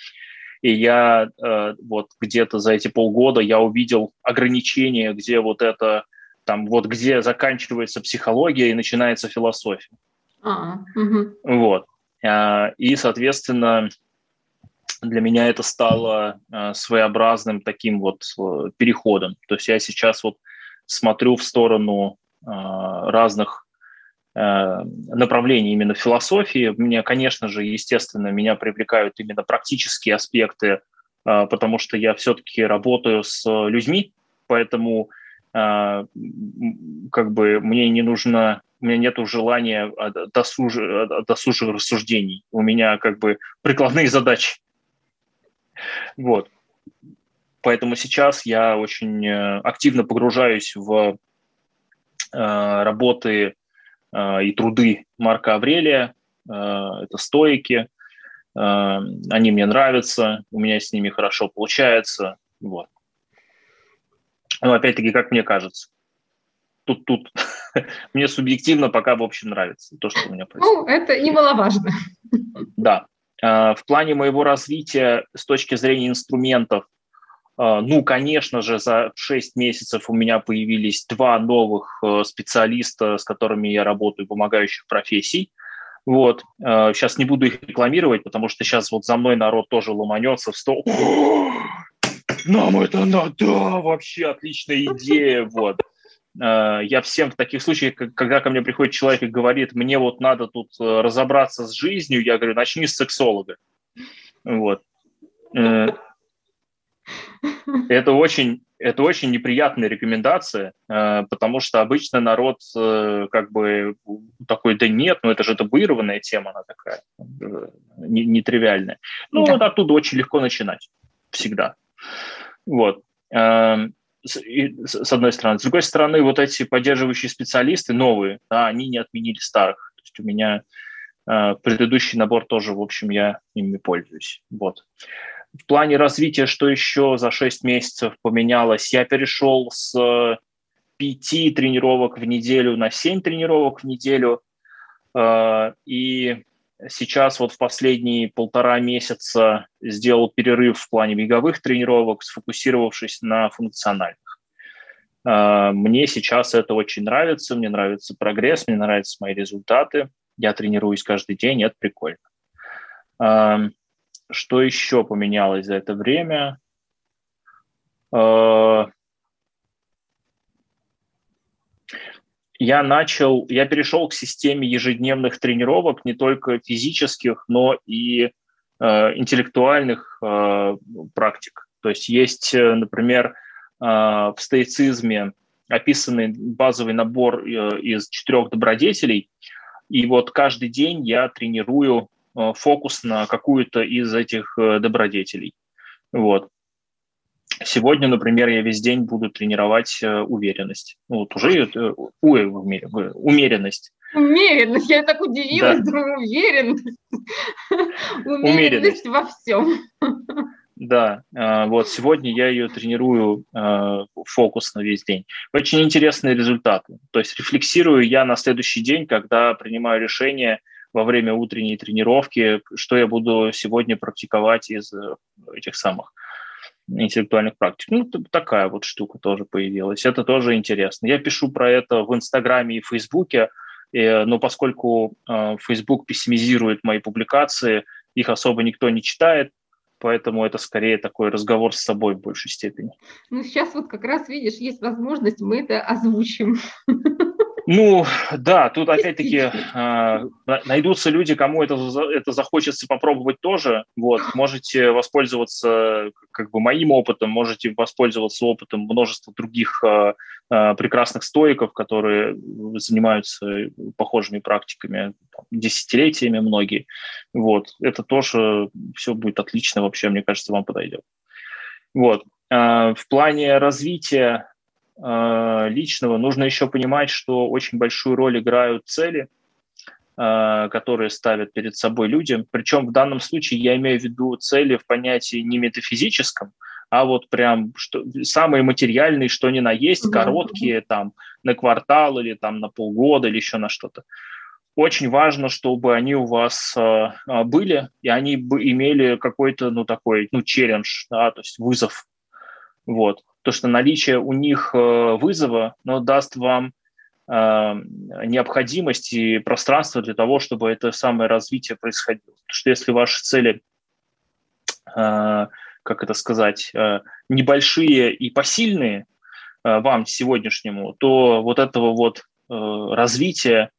И я э, вот где-то за эти полгода я увидел ограничения, где вот это там вот где заканчивается психология и начинается философия. А, угу. Вот. А, и, соответственно, для меня это стало а, своеобразным таким вот переходом. То есть я сейчас вот смотрю в сторону а, разных Э, направлений именно философии. Мне, конечно же, естественно, меня привлекают именно практические аспекты, э, потому что я все-таки работаю с людьми, поэтому э, как бы мне не нужно, у меня нет желания досуж, досужих рассуждений. У меня как бы прикладные задачи. Вот. Поэтому сейчас я очень активно погружаюсь в работы Э, и труды Марка Аврелия. Э, это стоики. Э, они мне нравятся, у меня с ними хорошо получается. Вот. Но опять-таки, как мне кажется, тут, тут мне субъективно пока, в общем, нравится то, что у меня происходит. Ну, это немаловажно. Да. В плане моего развития с точки зрения инструментов а, ну, конечно же, за 6 месяцев у меня появились два новых э, специалиста, с которыми я работаю, помогающих профессий. Вот. Сейчас а, не буду их рекламировать, потому что сейчас вот за мной народ тоже ломанется в стол. нам это надо, вообще отличная идея, вот. Э, я всем в таких случаях, когда ко мне приходит человек и говорит, мне вот надо тут э, разобраться с жизнью, я говорю, начни с сексолога. Вот. Э, это очень, это очень неприятная рекомендация, потому что обычно народ как бы такой, да нет, ну это же табуированная тема, она такая, нетривиальная. Ну да. вот оттуда очень легко начинать, всегда. Вот. С одной стороны. С другой стороны, вот эти поддерживающие специалисты новые, да, они не отменили старых. То есть у меня э, предыдущий набор тоже, в общем, я ими пользуюсь. Вот. В плане развития, что еще за 6 месяцев поменялось? Я перешел с 5 тренировок в неделю на 7 тренировок в неделю. Э, и сейчас вот в последние полтора месяца сделал перерыв в плане беговых тренировок, сфокусировавшись на функциональных. А, мне сейчас это очень нравится, мне нравится прогресс, мне нравятся мои результаты. Я тренируюсь каждый день, это прикольно. А, что еще поменялось за это время? Я начал, я перешел к системе ежедневных тренировок, не только физических, но и э, интеллектуальных э, практик. То есть есть, э, например, э, в стоицизме описанный базовый набор э, из четырех добродетелей, и вот каждый день я тренирую э, фокус на какую-то из этих э, добродетелей. Вот. Сегодня, например, я весь день буду тренировать э, уверенность. Ну, вот уже э, ой, умеренность. Умеренность. Я так удивилась, да. думаю, уверенность. Умеренность во всем. Да, э, вот сегодня я ее тренирую фокус на весь день. Очень интересные результаты. То есть рефлексирую я на следующий день, когда принимаю решение во время утренней тренировки, что я буду сегодня практиковать из этих самых интеллектуальных практик. Ну, такая вот штука тоже появилась. Это тоже интересно. Я пишу про это в Инстаграме и Фейсбуке, но поскольку э, Facebook пессимизирует мои публикации, их особо никто не читает, поэтому это скорее такой разговор с собой в большей степени. Ну, сейчас вот как раз, видишь, есть возможность, мы это озвучим. Ну, да, тут опять-таки э, найдутся люди, кому это, это захочется попробовать тоже. Вот, можете воспользоваться как бы моим опытом, можете воспользоваться опытом множества других э, прекрасных стоиков, которые занимаются похожими практиками десятилетиями многие. Вот, это тоже все будет отлично вообще, мне кажется, вам подойдет. Вот. В плане развития личного, нужно еще понимать, что очень большую роль играют цели, э, которые ставят перед собой люди. Причем в данном случае я имею в виду цели в понятии не метафизическом, а вот прям что, самые материальные, что ни на есть, короткие, там, на квартал или там на полгода или еще на что-то. Очень важно, чтобы они у вас э, были, и они бы имели какой-то, ну, такой, ну, челлендж, да, то есть вызов. Вот то, что наличие у них э, вызова но даст вам э, необходимость и пространство для того, чтобы это самое развитие происходило. Потому что если ваши цели, э, как это сказать, небольшие и посильные вам сегодняшнему, то вот этого вот развития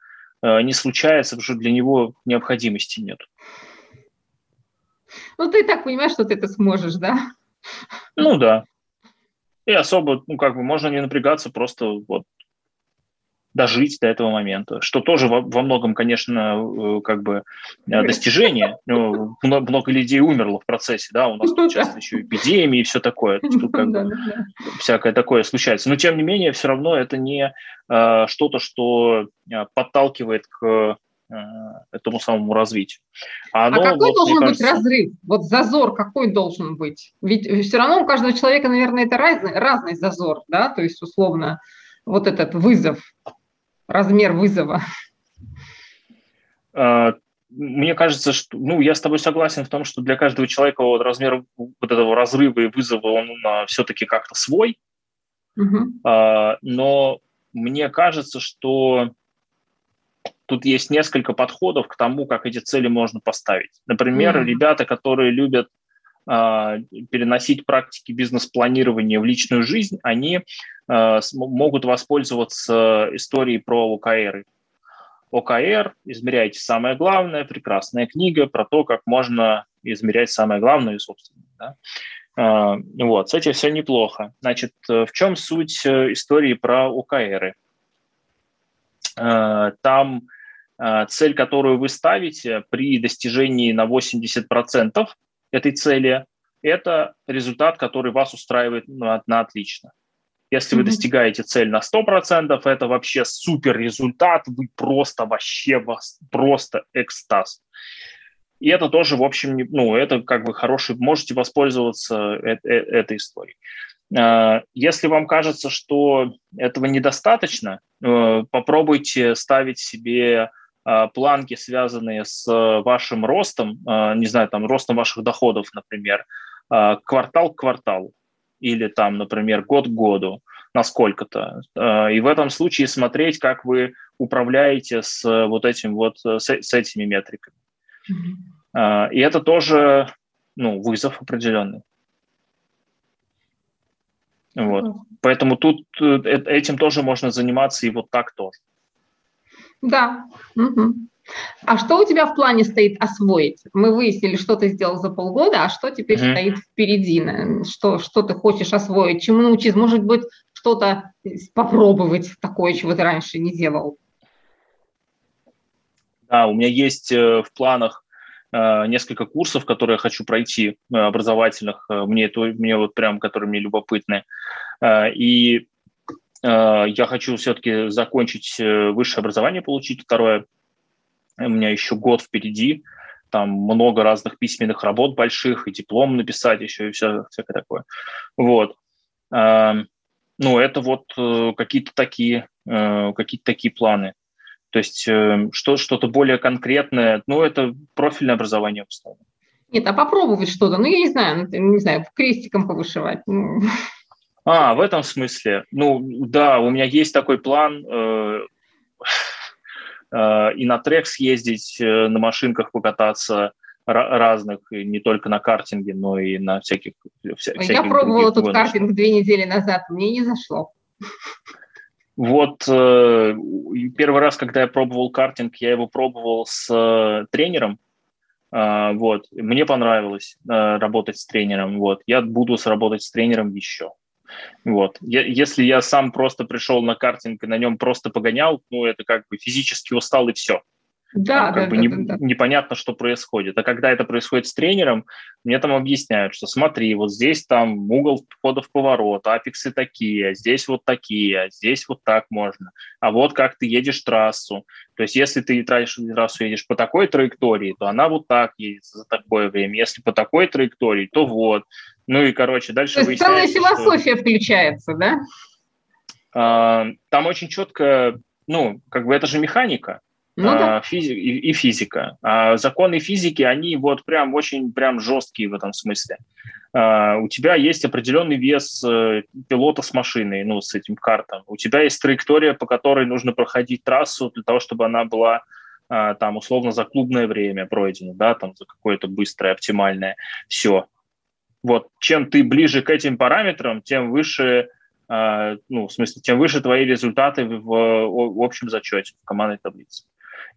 не случается, потому что для него необходимости нет. Ну, ты так понимаешь, что ты это сможешь, да? Ну да. И особо, ну, как бы можно не напрягаться, просто вот дожить до этого момента, что тоже во, во многом, конечно, э, как бы э, достижение. Ну, много людей умерло в процессе, да, у нас тут часто еще эпидемии и все такое, тут как бы всякое такое случается. Но, тем не менее, все равно это не э, что-то, что подталкивает к этому самому развитию. А, оно, а какой вот, должен быть кажется... разрыв? Вот зазор какой должен быть? Ведь все равно у каждого человека, наверное, это разный, разный зазор, да, то есть условно вот этот вызов, размер вызова. А, мне кажется, что, ну, я с тобой согласен в том, что для каждого человека вот размер вот этого разрыва и вызова, он все-таки как-то свой. Угу. Но мне кажется, что тут есть несколько подходов к тому, как эти цели можно поставить. Например, mm-hmm. ребята, которые любят переносить практики бизнес-планирования в личную жизнь, они могут воспользоваться историей про ОКР. ОКР, измеряйте самое главное, прекрасная книга про то, как можно измерять самое главное и собственное. Да? Вот, с этим все неплохо. Значит, в чем суть истории про ОКРы? Там Э, цель, которую вы ставите при достижении на 80% этой цели, это результат, который вас устраивает на, на отлично. Если вы достигаете цель на 100%, это вообще супер результат, вы просто вообще просто экстаз. И это тоже, в общем, ну, это как бы хороший, можете воспользоваться э э этой историей. Э, если вам кажется, что этого недостаточно, э, попробуйте ставить себе а, планки, связанные с э, вашим ростом, а, не знаю, там, ростом ваших доходов, например, а, квартал к кварталу или там, например, год к году на сколько-то. И в этом случае смотреть, как вы управляете с вот этим вот, э, с этими метриками. Mm-hmm. И это тоже, ну, вызов определенный. Вот. Mm-hmm. Поэтому тут э, этим тоже можно заниматься и вот так тоже. Да. Угу. А что у тебя в плане стоит освоить? Мы выяснили, что ты сделал за полгода, а что теперь mm стоит впереди? Что, что ты хочешь освоить? Чему научиться? Может быть, что-то попробовать такое, чего ты раньше не делал? Да, у меня есть э, в планах э, несколько курсов, которые я хочу пройти, э, образовательных. Мне это, мне вот прям, которые мне любопытны. И Э, я хочу все-таки закончить э, высшее образование, получить второе. У меня еще год впереди. Там много разных письменных работ больших, и диплом написать еще, и все, всякое такое. Вот. Ну, это вот э, какие-то такие, какие-то такие планы. То есть что, что-то более конкретное, ну, это профильное образование основном. Нет, а попробовать что-то, ну, я не знаю, ну, не знаю, крестиком повышивать. Ну. А, в этом смысле. Ну, да, у меня есть такой план э, э, и на трек съездить, э, на машинках покататься разных, не только на картинге, но и на всяких... Вся, Я пробовала тут картинг две недели назад, мне не зашло. Вот э, первый раз, когда я пробовал картинг, я его пробовал с э, тренером, э, вот, мне понравилось э, работать с тренером, вот, я буду сработать с тренером еще. Вот. Я, если я сам просто пришел на картинг и на нем просто погонял, ну, это как бы физически устал и все. Да, там, как да, бы да, не, да, непонятно, что происходит. А когда это происходит с тренером, мне там объясняют, что смотри, вот здесь там угол входа в поворот, апексы такие, а здесь вот такие, а здесь вот так можно. А вот как ты едешь трассу. То есть если ты тратишь трассу едешь по такой траектории, то она вот так едет за такое время. Если по такой траектории, то вот. Ну и, короче, дальше То есть целая философия что... включается, да? А, там очень четко, ну, как бы это же механика. Ну, да. А, физи- и, и физика. А законы физики, они вот прям очень прям жесткие в этом смысле. А, у тебя есть определенный вес э, пилота с машиной, ну, с этим картом. У тебя есть траектория, по которой нужно проходить трассу для того, чтобы она была а, там условно за клубное время пройдена, да, там за какое-то быстрое, оптимальное. Все. Вот, чем ты ближе к этим параметрам, тем выше, э, ну, в смысле, тем выше твои результаты в, в общем зачете, в командной таблице.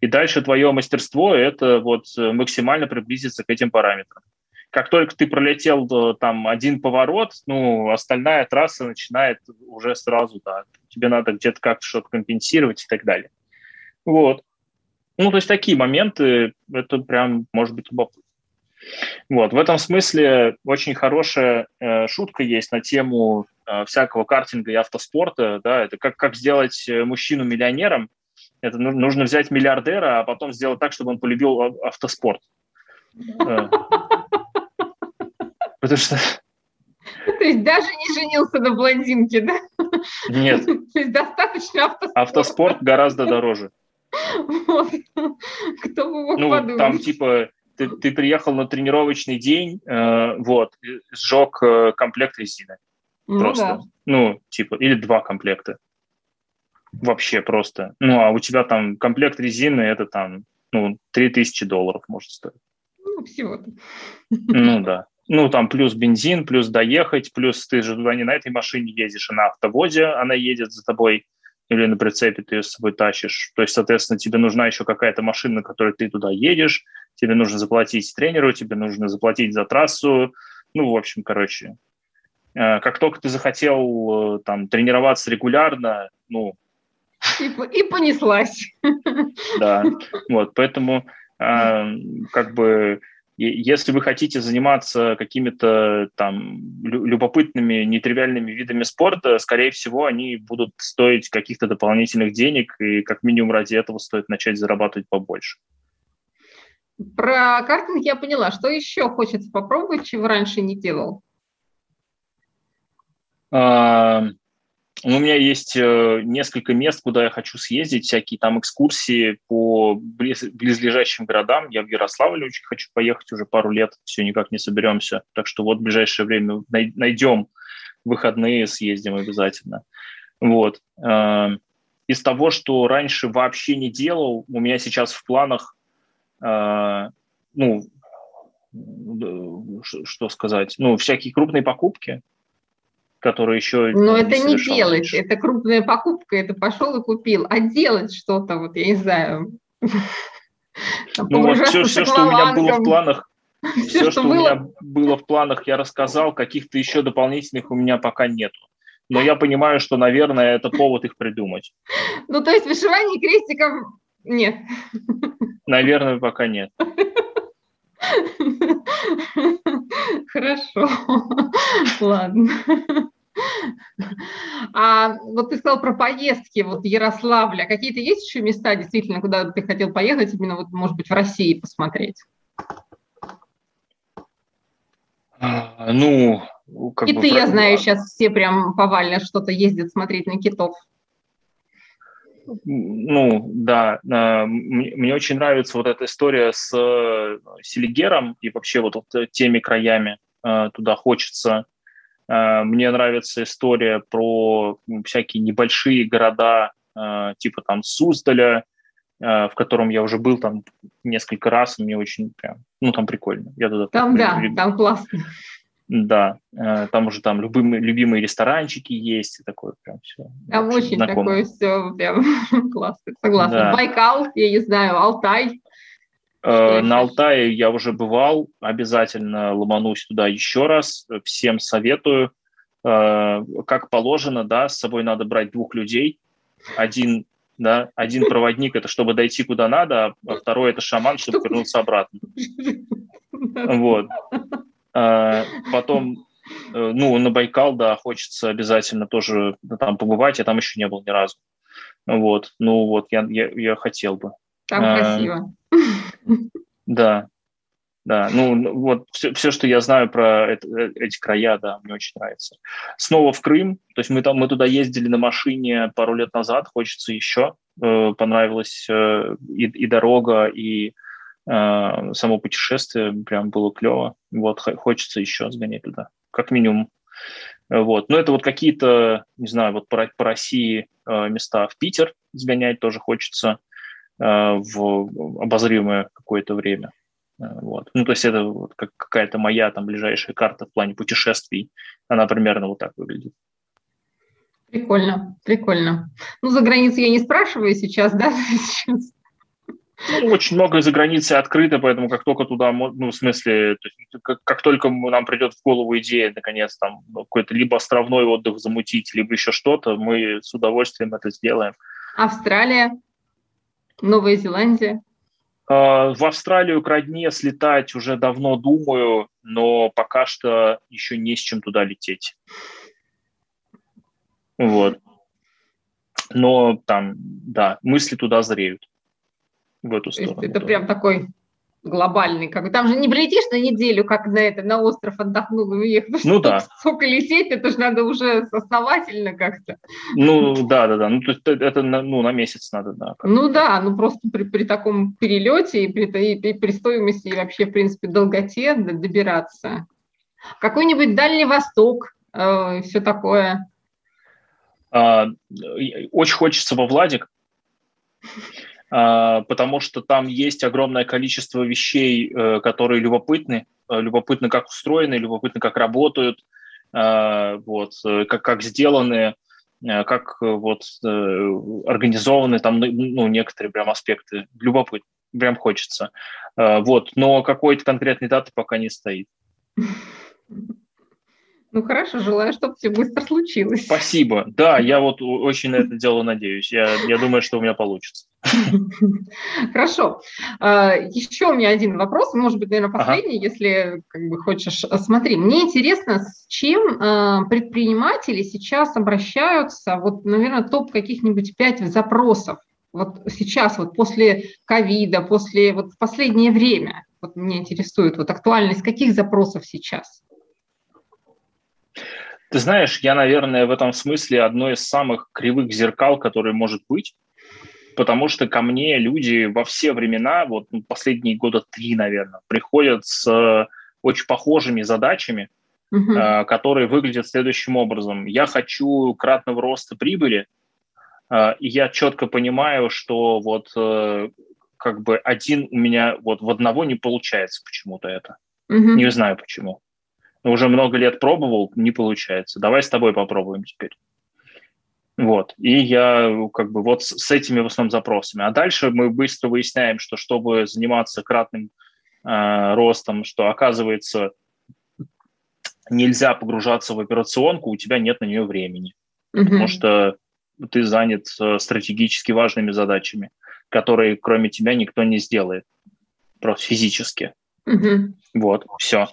И дальше твое мастерство – это вот максимально приблизиться к этим параметрам. Как только ты пролетел там один поворот, ну, остальная трасса начинает уже сразу, да, тебе надо где-то как-то что-то компенсировать и так далее. Вот. Ну, то есть такие моменты, это прям может быть любопытно. Вот, в этом смысле очень хорошая э, шутка есть на тему э, всякого картинга и автоспорта. Да, это как, как сделать э, мужчину миллионером. Это нужно взять миллиардера, а потом сделать так, чтобы он полюбил автоспорт. Э. Потому что... То есть даже не женился на блондинке, да? Нет. То есть достаточно автоспорт. Автоспорт гораздо дороже. Вот. Кто бы мог ну, подумать. там типа ты, ты приехал на тренировочный день, э, вот, сжег э, комплект резины. Ну, просто. Да. Ну, типа, или два комплекта. Вообще просто. Ну, а у тебя там комплект резины, это там, ну, 3000 долларов может стоить. Ну, всего-то. Ну, да. Ну, там плюс бензин, плюс доехать, плюс ты же туда не на этой машине ездишь, а на автовозе она едет за тобой или на прицепе ты ее с собой тащишь. То есть, соответственно, тебе нужна еще какая-то машина, на которой ты туда едешь, тебе нужно заплатить тренеру, тебе нужно заплатить за трассу. Ну, в общем, короче, э, как только ты захотел э, там тренироваться регулярно, ну... И, и понеслась. Да, вот, поэтому э, как бы если вы хотите заниматься какими-то там любопытными, нетривиальными видами спорта, скорее всего, они будут стоить каких-то дополнительных денег, и как минимум ради этого стоит начать зарабатывать побольше. Про картинг я поняла. Что еще хочется попробовать, чего раньше не делал? А, у меня есть э, несколько мест, куда я хочу съездить, всякие там экскурсии по близ, близлежащим городам. Я в Ярославле очень хочу поехать уже пару лет, все никак не соберемся. Так что вот в ближайшее время найдем выходные, съездим обязательно. Вот. Э, из того, что раньше вообще не делал, у меня сейчас в планах, э, ну, что сказать, ну, всякие крупные покупки, который еще... Но это не делать, раньше. это крупная покупка, это пошел и купил. А делать что-то, вот я не знаю... ну вот все, все, что у меня было в планах, все, все что, что было... у меня было в планах, я рассказал, каких-то еще дополнительных у меня пока нету. Но я понимаю, что, наверное, это повод их придумать. Ну, то есть вышивание крестиков нет. Наверное, пока нет. Хорошо. Ладно. А вот ты сказал про поездки, вот Ярославля. Какие-то есть еще места, действительно, куда ты хотел поехать, именно вот, может быть, в России посмотреть? А, ну, как Киты, бы, я знаю, сейчас все прям повально что-то ездят смотреть на китов. Ну, да, мне очень нравится вот эта история с э, Селигером и вообще вот, вот теми краями э, туда хочется Э, мне нравится история про всякие небольшие города, э, типа там Суздаля, э, в котором я уже был там несколько раз, и мне очень прям, ну там прикольно. Я туда там, да, люблю. там классно. Да, там уже там любимые, любимые ресторанчики есть, и такое прям все. Там очень знакомо. такое все прям классно, согласна. Да. Байкал, я не знаю, Алтай. Э, на Алтае я уже бывал, обязательно ломанусь туда еще раз. Всем советую. Э, как положено, да, с собой надо брать двух людей. Один, да, один проводник – это чтобы дойти куда надо, а второй – это шаман, чтобы вернуться обратно. Вот. Э, потом, ну, на Байкал, да, хочется обязательно тоже там побывать. Я там еще не был ни разу. Вот. Ну, вот, я, я, я хотел бы. Там красиво. Да, да, ну вот все, все, что я знаю про это, э, эти края, да, мне очень нравится. Снова в Крым, то есть мы там мы туда ездили на машине пару лет назад, хочется еще, э, понравилась э, и, и дорога, и э, само путешествие, прям было клево. Вот хочется еще сгонять туда, как минимум. Вот, но это вот какие-то, не знаю, вот по, по России э, места в Питер сгонять тоже хочется. Э, в обозримое какое-то время. Вот. Ну, то есть это вот как какая-то моя там ближайшая карта в плане путешествий. Она примерно вот так выглядит. Прикольно, прикольно. Ну, за границей я не спрашиваю сейчас, да, сейчас. Ну, очень многое за границей открыто, поэтому как только туда, ну, в смысле, есть, как, как только нам придет в голову идея, наконец, там, какой-то либо островной отдых замутить, либо еще что-то, мы с удовольствием это сделаем. Австралия? Новая Зеландия? А, в Австралию к родне слетать уже давно думаю, но пока что еще не с чем туда лететь. Вот. Но там, да, мысли туда зреют. В эту сторону. Это прям такой глобальный. Как, там же не прилетишь на неделю, как на это, на остров отдохнул и уехал. Ну да. Сколько лететь, это же надо уже основательно как-то. Ну да, да, да. Ну то есть это ну, на месяц надо, да. Ну да, ну просто при, при таком перелете и при, и, и при стоимости и вообще, в принципе, долготе добираться. Какой-нибудь Дальний Восток, э, все такое. А, очень хочется во Владик. А, потому что там есть огромное количество вещей, э, которые любопытны. любопытно, как устроены, любопытно, как работают, вот, как, как сделаны, как вот организованы там, ну, некоторые прям аспекты. Любопытно, прям хочется. Вот, но какой-то конкретной даты пока не стоит. Ну хорошо, желаю, чтобы все быстро случилось. Спасибо. Да, я вот очень на это дело надеюсь. Я, я думаю, что у меня получится. Хорошо. А, Еще у меня один вопрос, может быть, наверное, последний, ага. если как бы хочешь. Смотри, мне интересно, с чем а, предприниматели сейчас обращаются, вот, наверное, топ каких-нибудь пять запросов вот сейчас, вот после ковида, после вот в последнее время, вот меня интересует вот актуальность каких запросов сейчас? Ты знаешь, я, наверное, в этом смысле одно из самых кривых зеркал, которые может быть, потому что ко мне люди во все времена, вот ну, последние года три, наверное, приходят с э, очень похожими задачами, uh-huh. которые выглядят следующим образом. Я хочу кратного роста прибыли, э, и я четко понимаю, что вот как бы один у меня вот в одного не получается почему-то это. Uh-huh. Не знаю почему уже много лет пробовал, не получается. Давай с тобой попробуем теперь. Вот. И я как бы вот с этими в основном запросами. А дальше мы быстро выясняем, что чтобы заниматься кратным э, ростом, что оказывается нельзя погружаться в операционку, у тебя нет на нее времени. Mm-hmm. Потому что ты занят э, стратегически важными задачами, которые кроме тебя никто не сделает. Просто физически. Mm-hmm. Вот, все.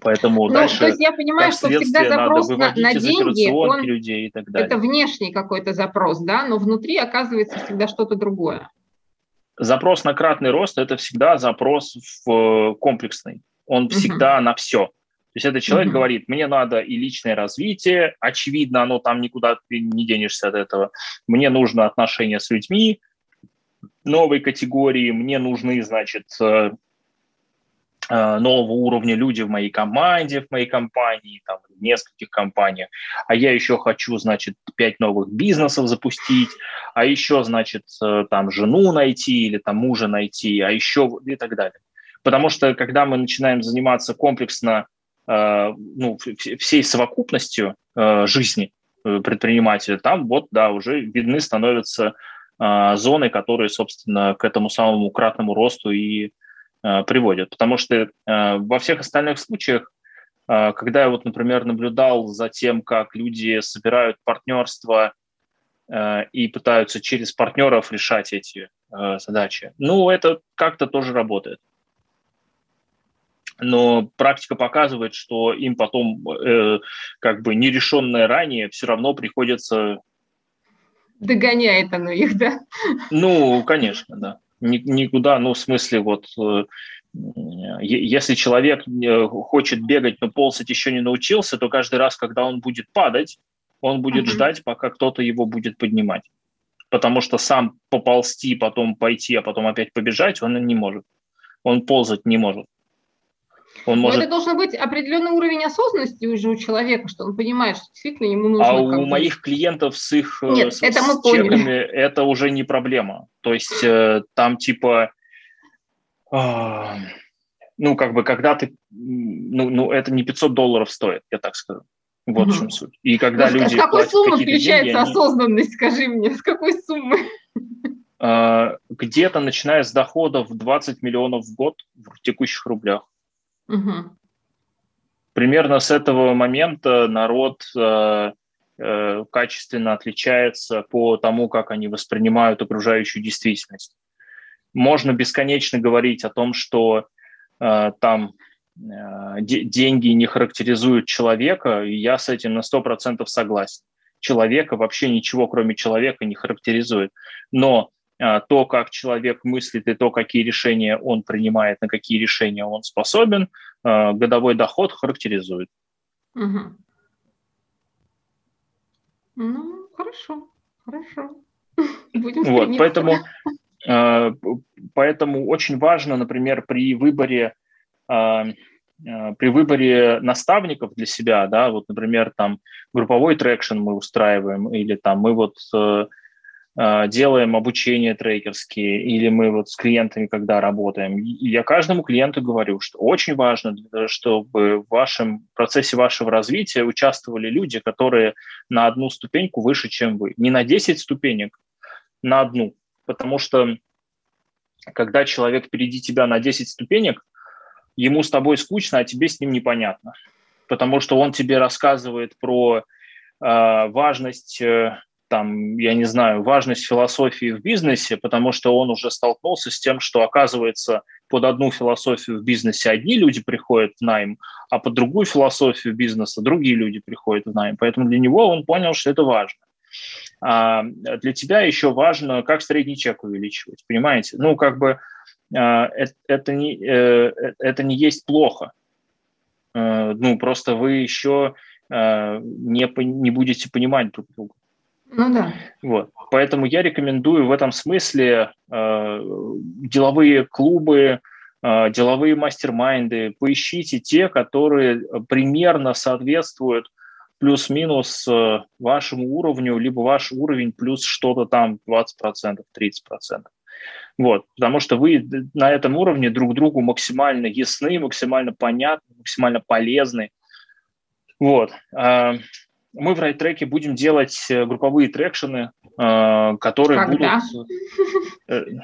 Поэтому ну, дальше, то есть я понимаю, что всегда запрос на, на деньги, он, людей и так далее. это внешний какой-то запрос, да, но внутри оказывается всегда что-то другое. Запрос на кратный рост – это всегда запрос в комплексный. Он всегда uh-huh. на все. То есть этот человек uh-huh. говорит, мне надо и личное развитие, очевидно, оно там никуда ты не денешься от этого. Мне нужно отношения с людьми, новой категории, мне нужны, значит, э, Э, нового уровня люди в моей команде, в моей компании, там, в нескольких компаниях, а я еще хочу, значит, пять новых бизнесов запустить, а еще, значит, э, там, жену найти или там мужа найти, а еще и так далее. Потому что, когда мы начинаем заниматься комплексно э, ну, всей совокупностью жизни предпринимателя, там вот, да, уже видны становятся зоны, которые, собственно, к этому самому кратному росту и Э, приводят. Потому что э, во всех остальных случаях, э, когда я вот, например, наблюдал за тем, как люди собирают партнерство и пытаются через партнеров решать эти задачи, ну, это как-то тоже работает. Но практика показывает, что им потом как бы нерешенное ранее все равно приходится... Догоняет оно их, да? Ну, конечно, да никуда, ну, в смысле, вот, э, если человек э, хочет бегать, но ползать еще не научился, то каждый раз, когда он будет падать, он будет uh-huh. ждать, пока кто-то его будет поднимать. Потому что сам поползти, потом пойти, а потом опять побежать, он не может. Он ползать не может. Он может... Но это должен быть определенный уровень осознанности уже у человека, что он понимает, что действительно ему нужно... А у моих клиентов с их Нет, с, это мы с чеками это уже не проблема. То есть э, там типа... Э, ну, как бы, когда ты... Ну, ну, это не 500 долларов стоит, я так скажу. Вот угу. в чем суть. И когда ну, люди С какой суммы включается деньги, осознанность, они... скажи мне, с какой суммы? Э, где-то начиная с доходов 20 миллионов в год в текущих рублях. Угу. Примерно с этого момента народ э, э, качественно отличается по тому, как они воспринимают окружающую действительность. Можно бесконечно говорить о том, что э, там э, деньги не характеризуют человека, и я с этим на 100% согласен. Человека вообще ничего, кроме человека, не характеризует. Но то, как человек мыслит и то, какие решения он принимает, на какие решения он способен, а, годовой доход характеризует. Угу. Ну, хорошо, хорошо. Будем вот, поэтому, а, поэтому очень важно, например, при выборе при выборе наставников для себя, да, вот, например, там групповой traction мы устраиваем, или там мы вот э, делаем обучение трекерские, или мы вот с клиентами, когда работаем, я каждому клиенту говорю, что очень важно, чтобы в вашем процессе вашего развития участвовали люди, которые на одну ступеньку выше, чем вы. Не на 10 ступенек, на одну. Потому что когда человек впереди тебя на 10 ступенек, ему с тобой скучно, а тебе с ним непонятно. Потому что он тебе рассказывает про э, важность, э, там, я не знаю, важность философии в бизнесе, потому что он уже столкнулся с тем, что, оказывается, под одну философию в бизнесе одни люди приходят в найм, а под другую философию бизнеса другие люди приходят в найм. Поэтому для него он понял, что это важно. А для тебя еще важно, как средний чек увеличивать, понимаете? Ну, как бы а, это, это, не, э, это не есть плохо. А, ну, просто вы еще не, не будете понимать друг друга. Ну да. Вот. Поэтому я рекомендую в этом смысле деловые клубы, деловые мастер-майнды. Поищите те, которые примерно соответствуют плюс-минус э, вашему уровню, либо ваш уровень плюс что-то там 20%, 30%. Вот, потому что вы на этом уровне друг другу максимально ясны, максимально понятны, максимально полезны. Вот. Мы в райт-треке будем делать э, групповые трекшены, э, которые Когда? будут...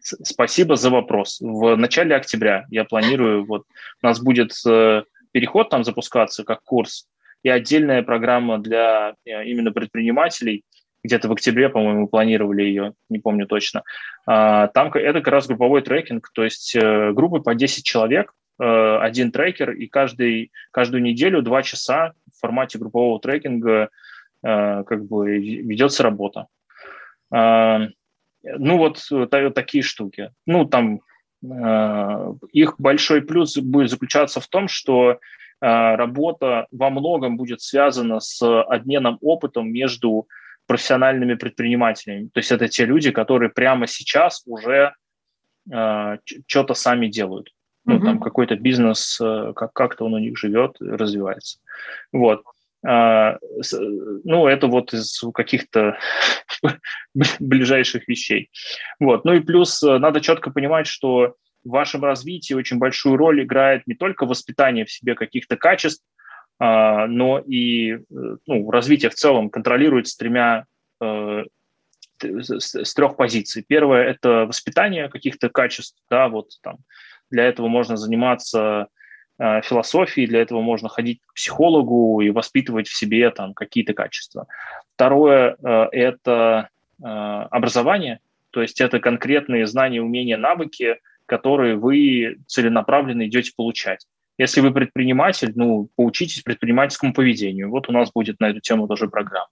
Спасибо за вопрос. В начале октября я планирую, вот у нас будет переход там запускаться как курс, и отдельная программа для э, именно предпринимателей, где-то в октябре, по-моему, планировали ее, не помню точно. А, там это как раз групповой трекинг, то есть э, группы по 10 человек, э, один трекер, и каждый, каждую неделю два часа формате группового трекинга как бы ведется работа. А, ну вот такие штуки. Ну там их большой плюс будет заключаться в том, что работа во многом будет связана с обменом опытом между профессиональными предпринимателями. То есть это те люди, которые прямо сейчас уже э, что-то сами делают. Ну, там какой-то бизнес, э, как- как-то он у них живет, развивается. Вот. Э, с, ну, это вот из каких-то ближайших вещей. Вот. Ну и плюс э, надо четко понимать, что в вашем развитии очень большую роль играет не только воспитание в себе каких-то качеств, а, но и э, ну, развитие в целом контролируется тремя э, с трех позиций. Первое – это воспитание каких-то качеств, да, вот там для этого можно заниматься э, философией, для этого можно ходить к психологу и воспитывать в себе там какие-то качества. Второе – это образование, то есть это конкретные знания, умения, навыки – которые вы целенаправленно идете получать. Если вы предприниматель, ну, поучитесь предпринимательскому поведению. Вот у нас будет на эту тему тоже программа.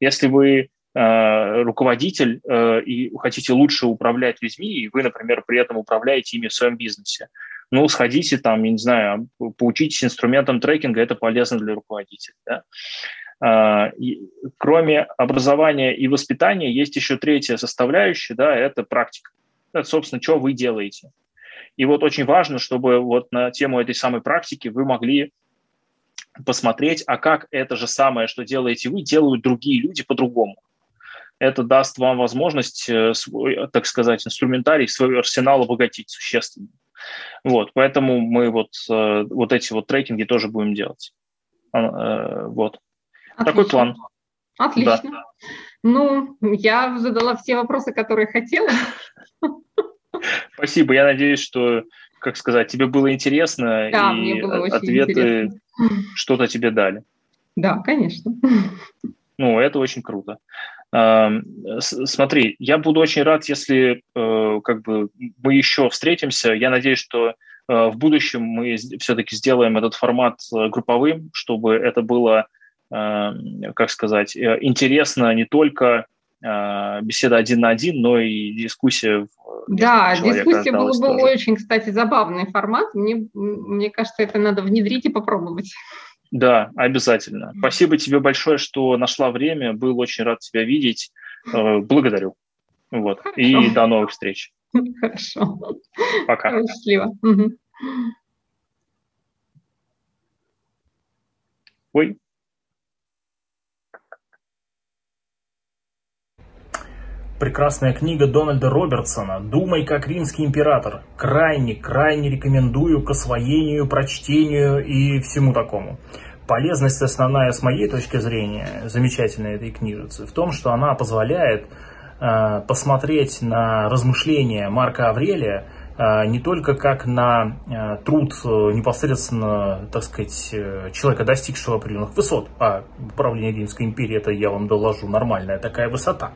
Если вы э, руководитель э, и хотите лучше управлять людьми, и вы, например, при этом управляете ими в своем бизнесе, ну, сходите там, я не знаю, поучитесь инструментам трекинга, это полезно для руководителя. Да? И, кроме образования и воспитания есть еще третья составляющая, да, это практика это, собственно, что вы делаете. И вот очень важно, чтобы вот на тему этой самой практики вы могли посмотреть, а как это же самое, что делаете вы, делают другие люди по-другому. Это даст вам возможность э, свой, так сказать, инструментарий, свой арсенал обогатить существенно. Вот, поэтому мы вот, э, вот эти вот трекинги тоже будем делать. А, э, вот. Отлично. Такой план. Отлично. Да. Ну, я задала все вопросы, которые хотела. Спасибо. Я надеюсь, что, как сказать, тебе было интересно, да, и мне было очень ответы что-то тебе дали. Да, конечно. Ну, это очень круто. Смотри, я буду очень рад, если э, как бы мы еще встретимся. Я надеюсь, что э, в будущем мы все-таки сделаем этот формат э, групповым, чтобы это было, как сказать, интересно не только беседа один на один, но и дискуссия да, дискуссия был бы тоже. очень, кстати, забавный формат. Мне, мне кажется, это надо внедрить и попробовать. Да, обязательно. Спасибо тебе большое, что нашла время. Был очень рад тебя видеть. Э, благодарю. Вот. Хорошо. И до новых встреч. Хорошо. Пока. Счастливо. Угу. Ой. Прекрасная книга Дональда Робертсона «Думай как римский император». Крайне, крайне рекомендую к освоению, прочтению и всему такому. Полезность основная с моей точки зрения, замечательной этой книжицы, в том, что она позволяет э, посмотреть на размышления Марка Аврелия э, не только как на э, труд э, непосредственно, так сказать, человека, достигшего определенных высот, а управление Римской империи, это я вам доложу, нормальная такая высота,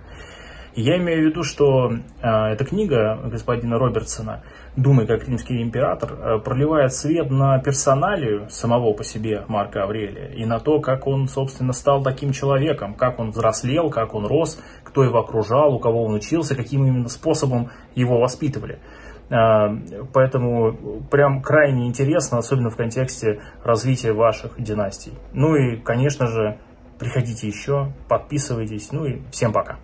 я имею в виду, что э, эта книга господина Робертсона «Думай, как римский император» э, проливает свет на персоналию самого по себе Марка Аврелия и на то, как он, собственно, стал таким человеком, как он взрослел, как он рос, кто его окружал, у кого он учился, каким именно способом его воспитывали. Э, поэтому прям крайне интересно, особенно в контексте развития ваших династий. Ну и, конечно же, приходите еще, подписывайтесь. Ну и всем пока.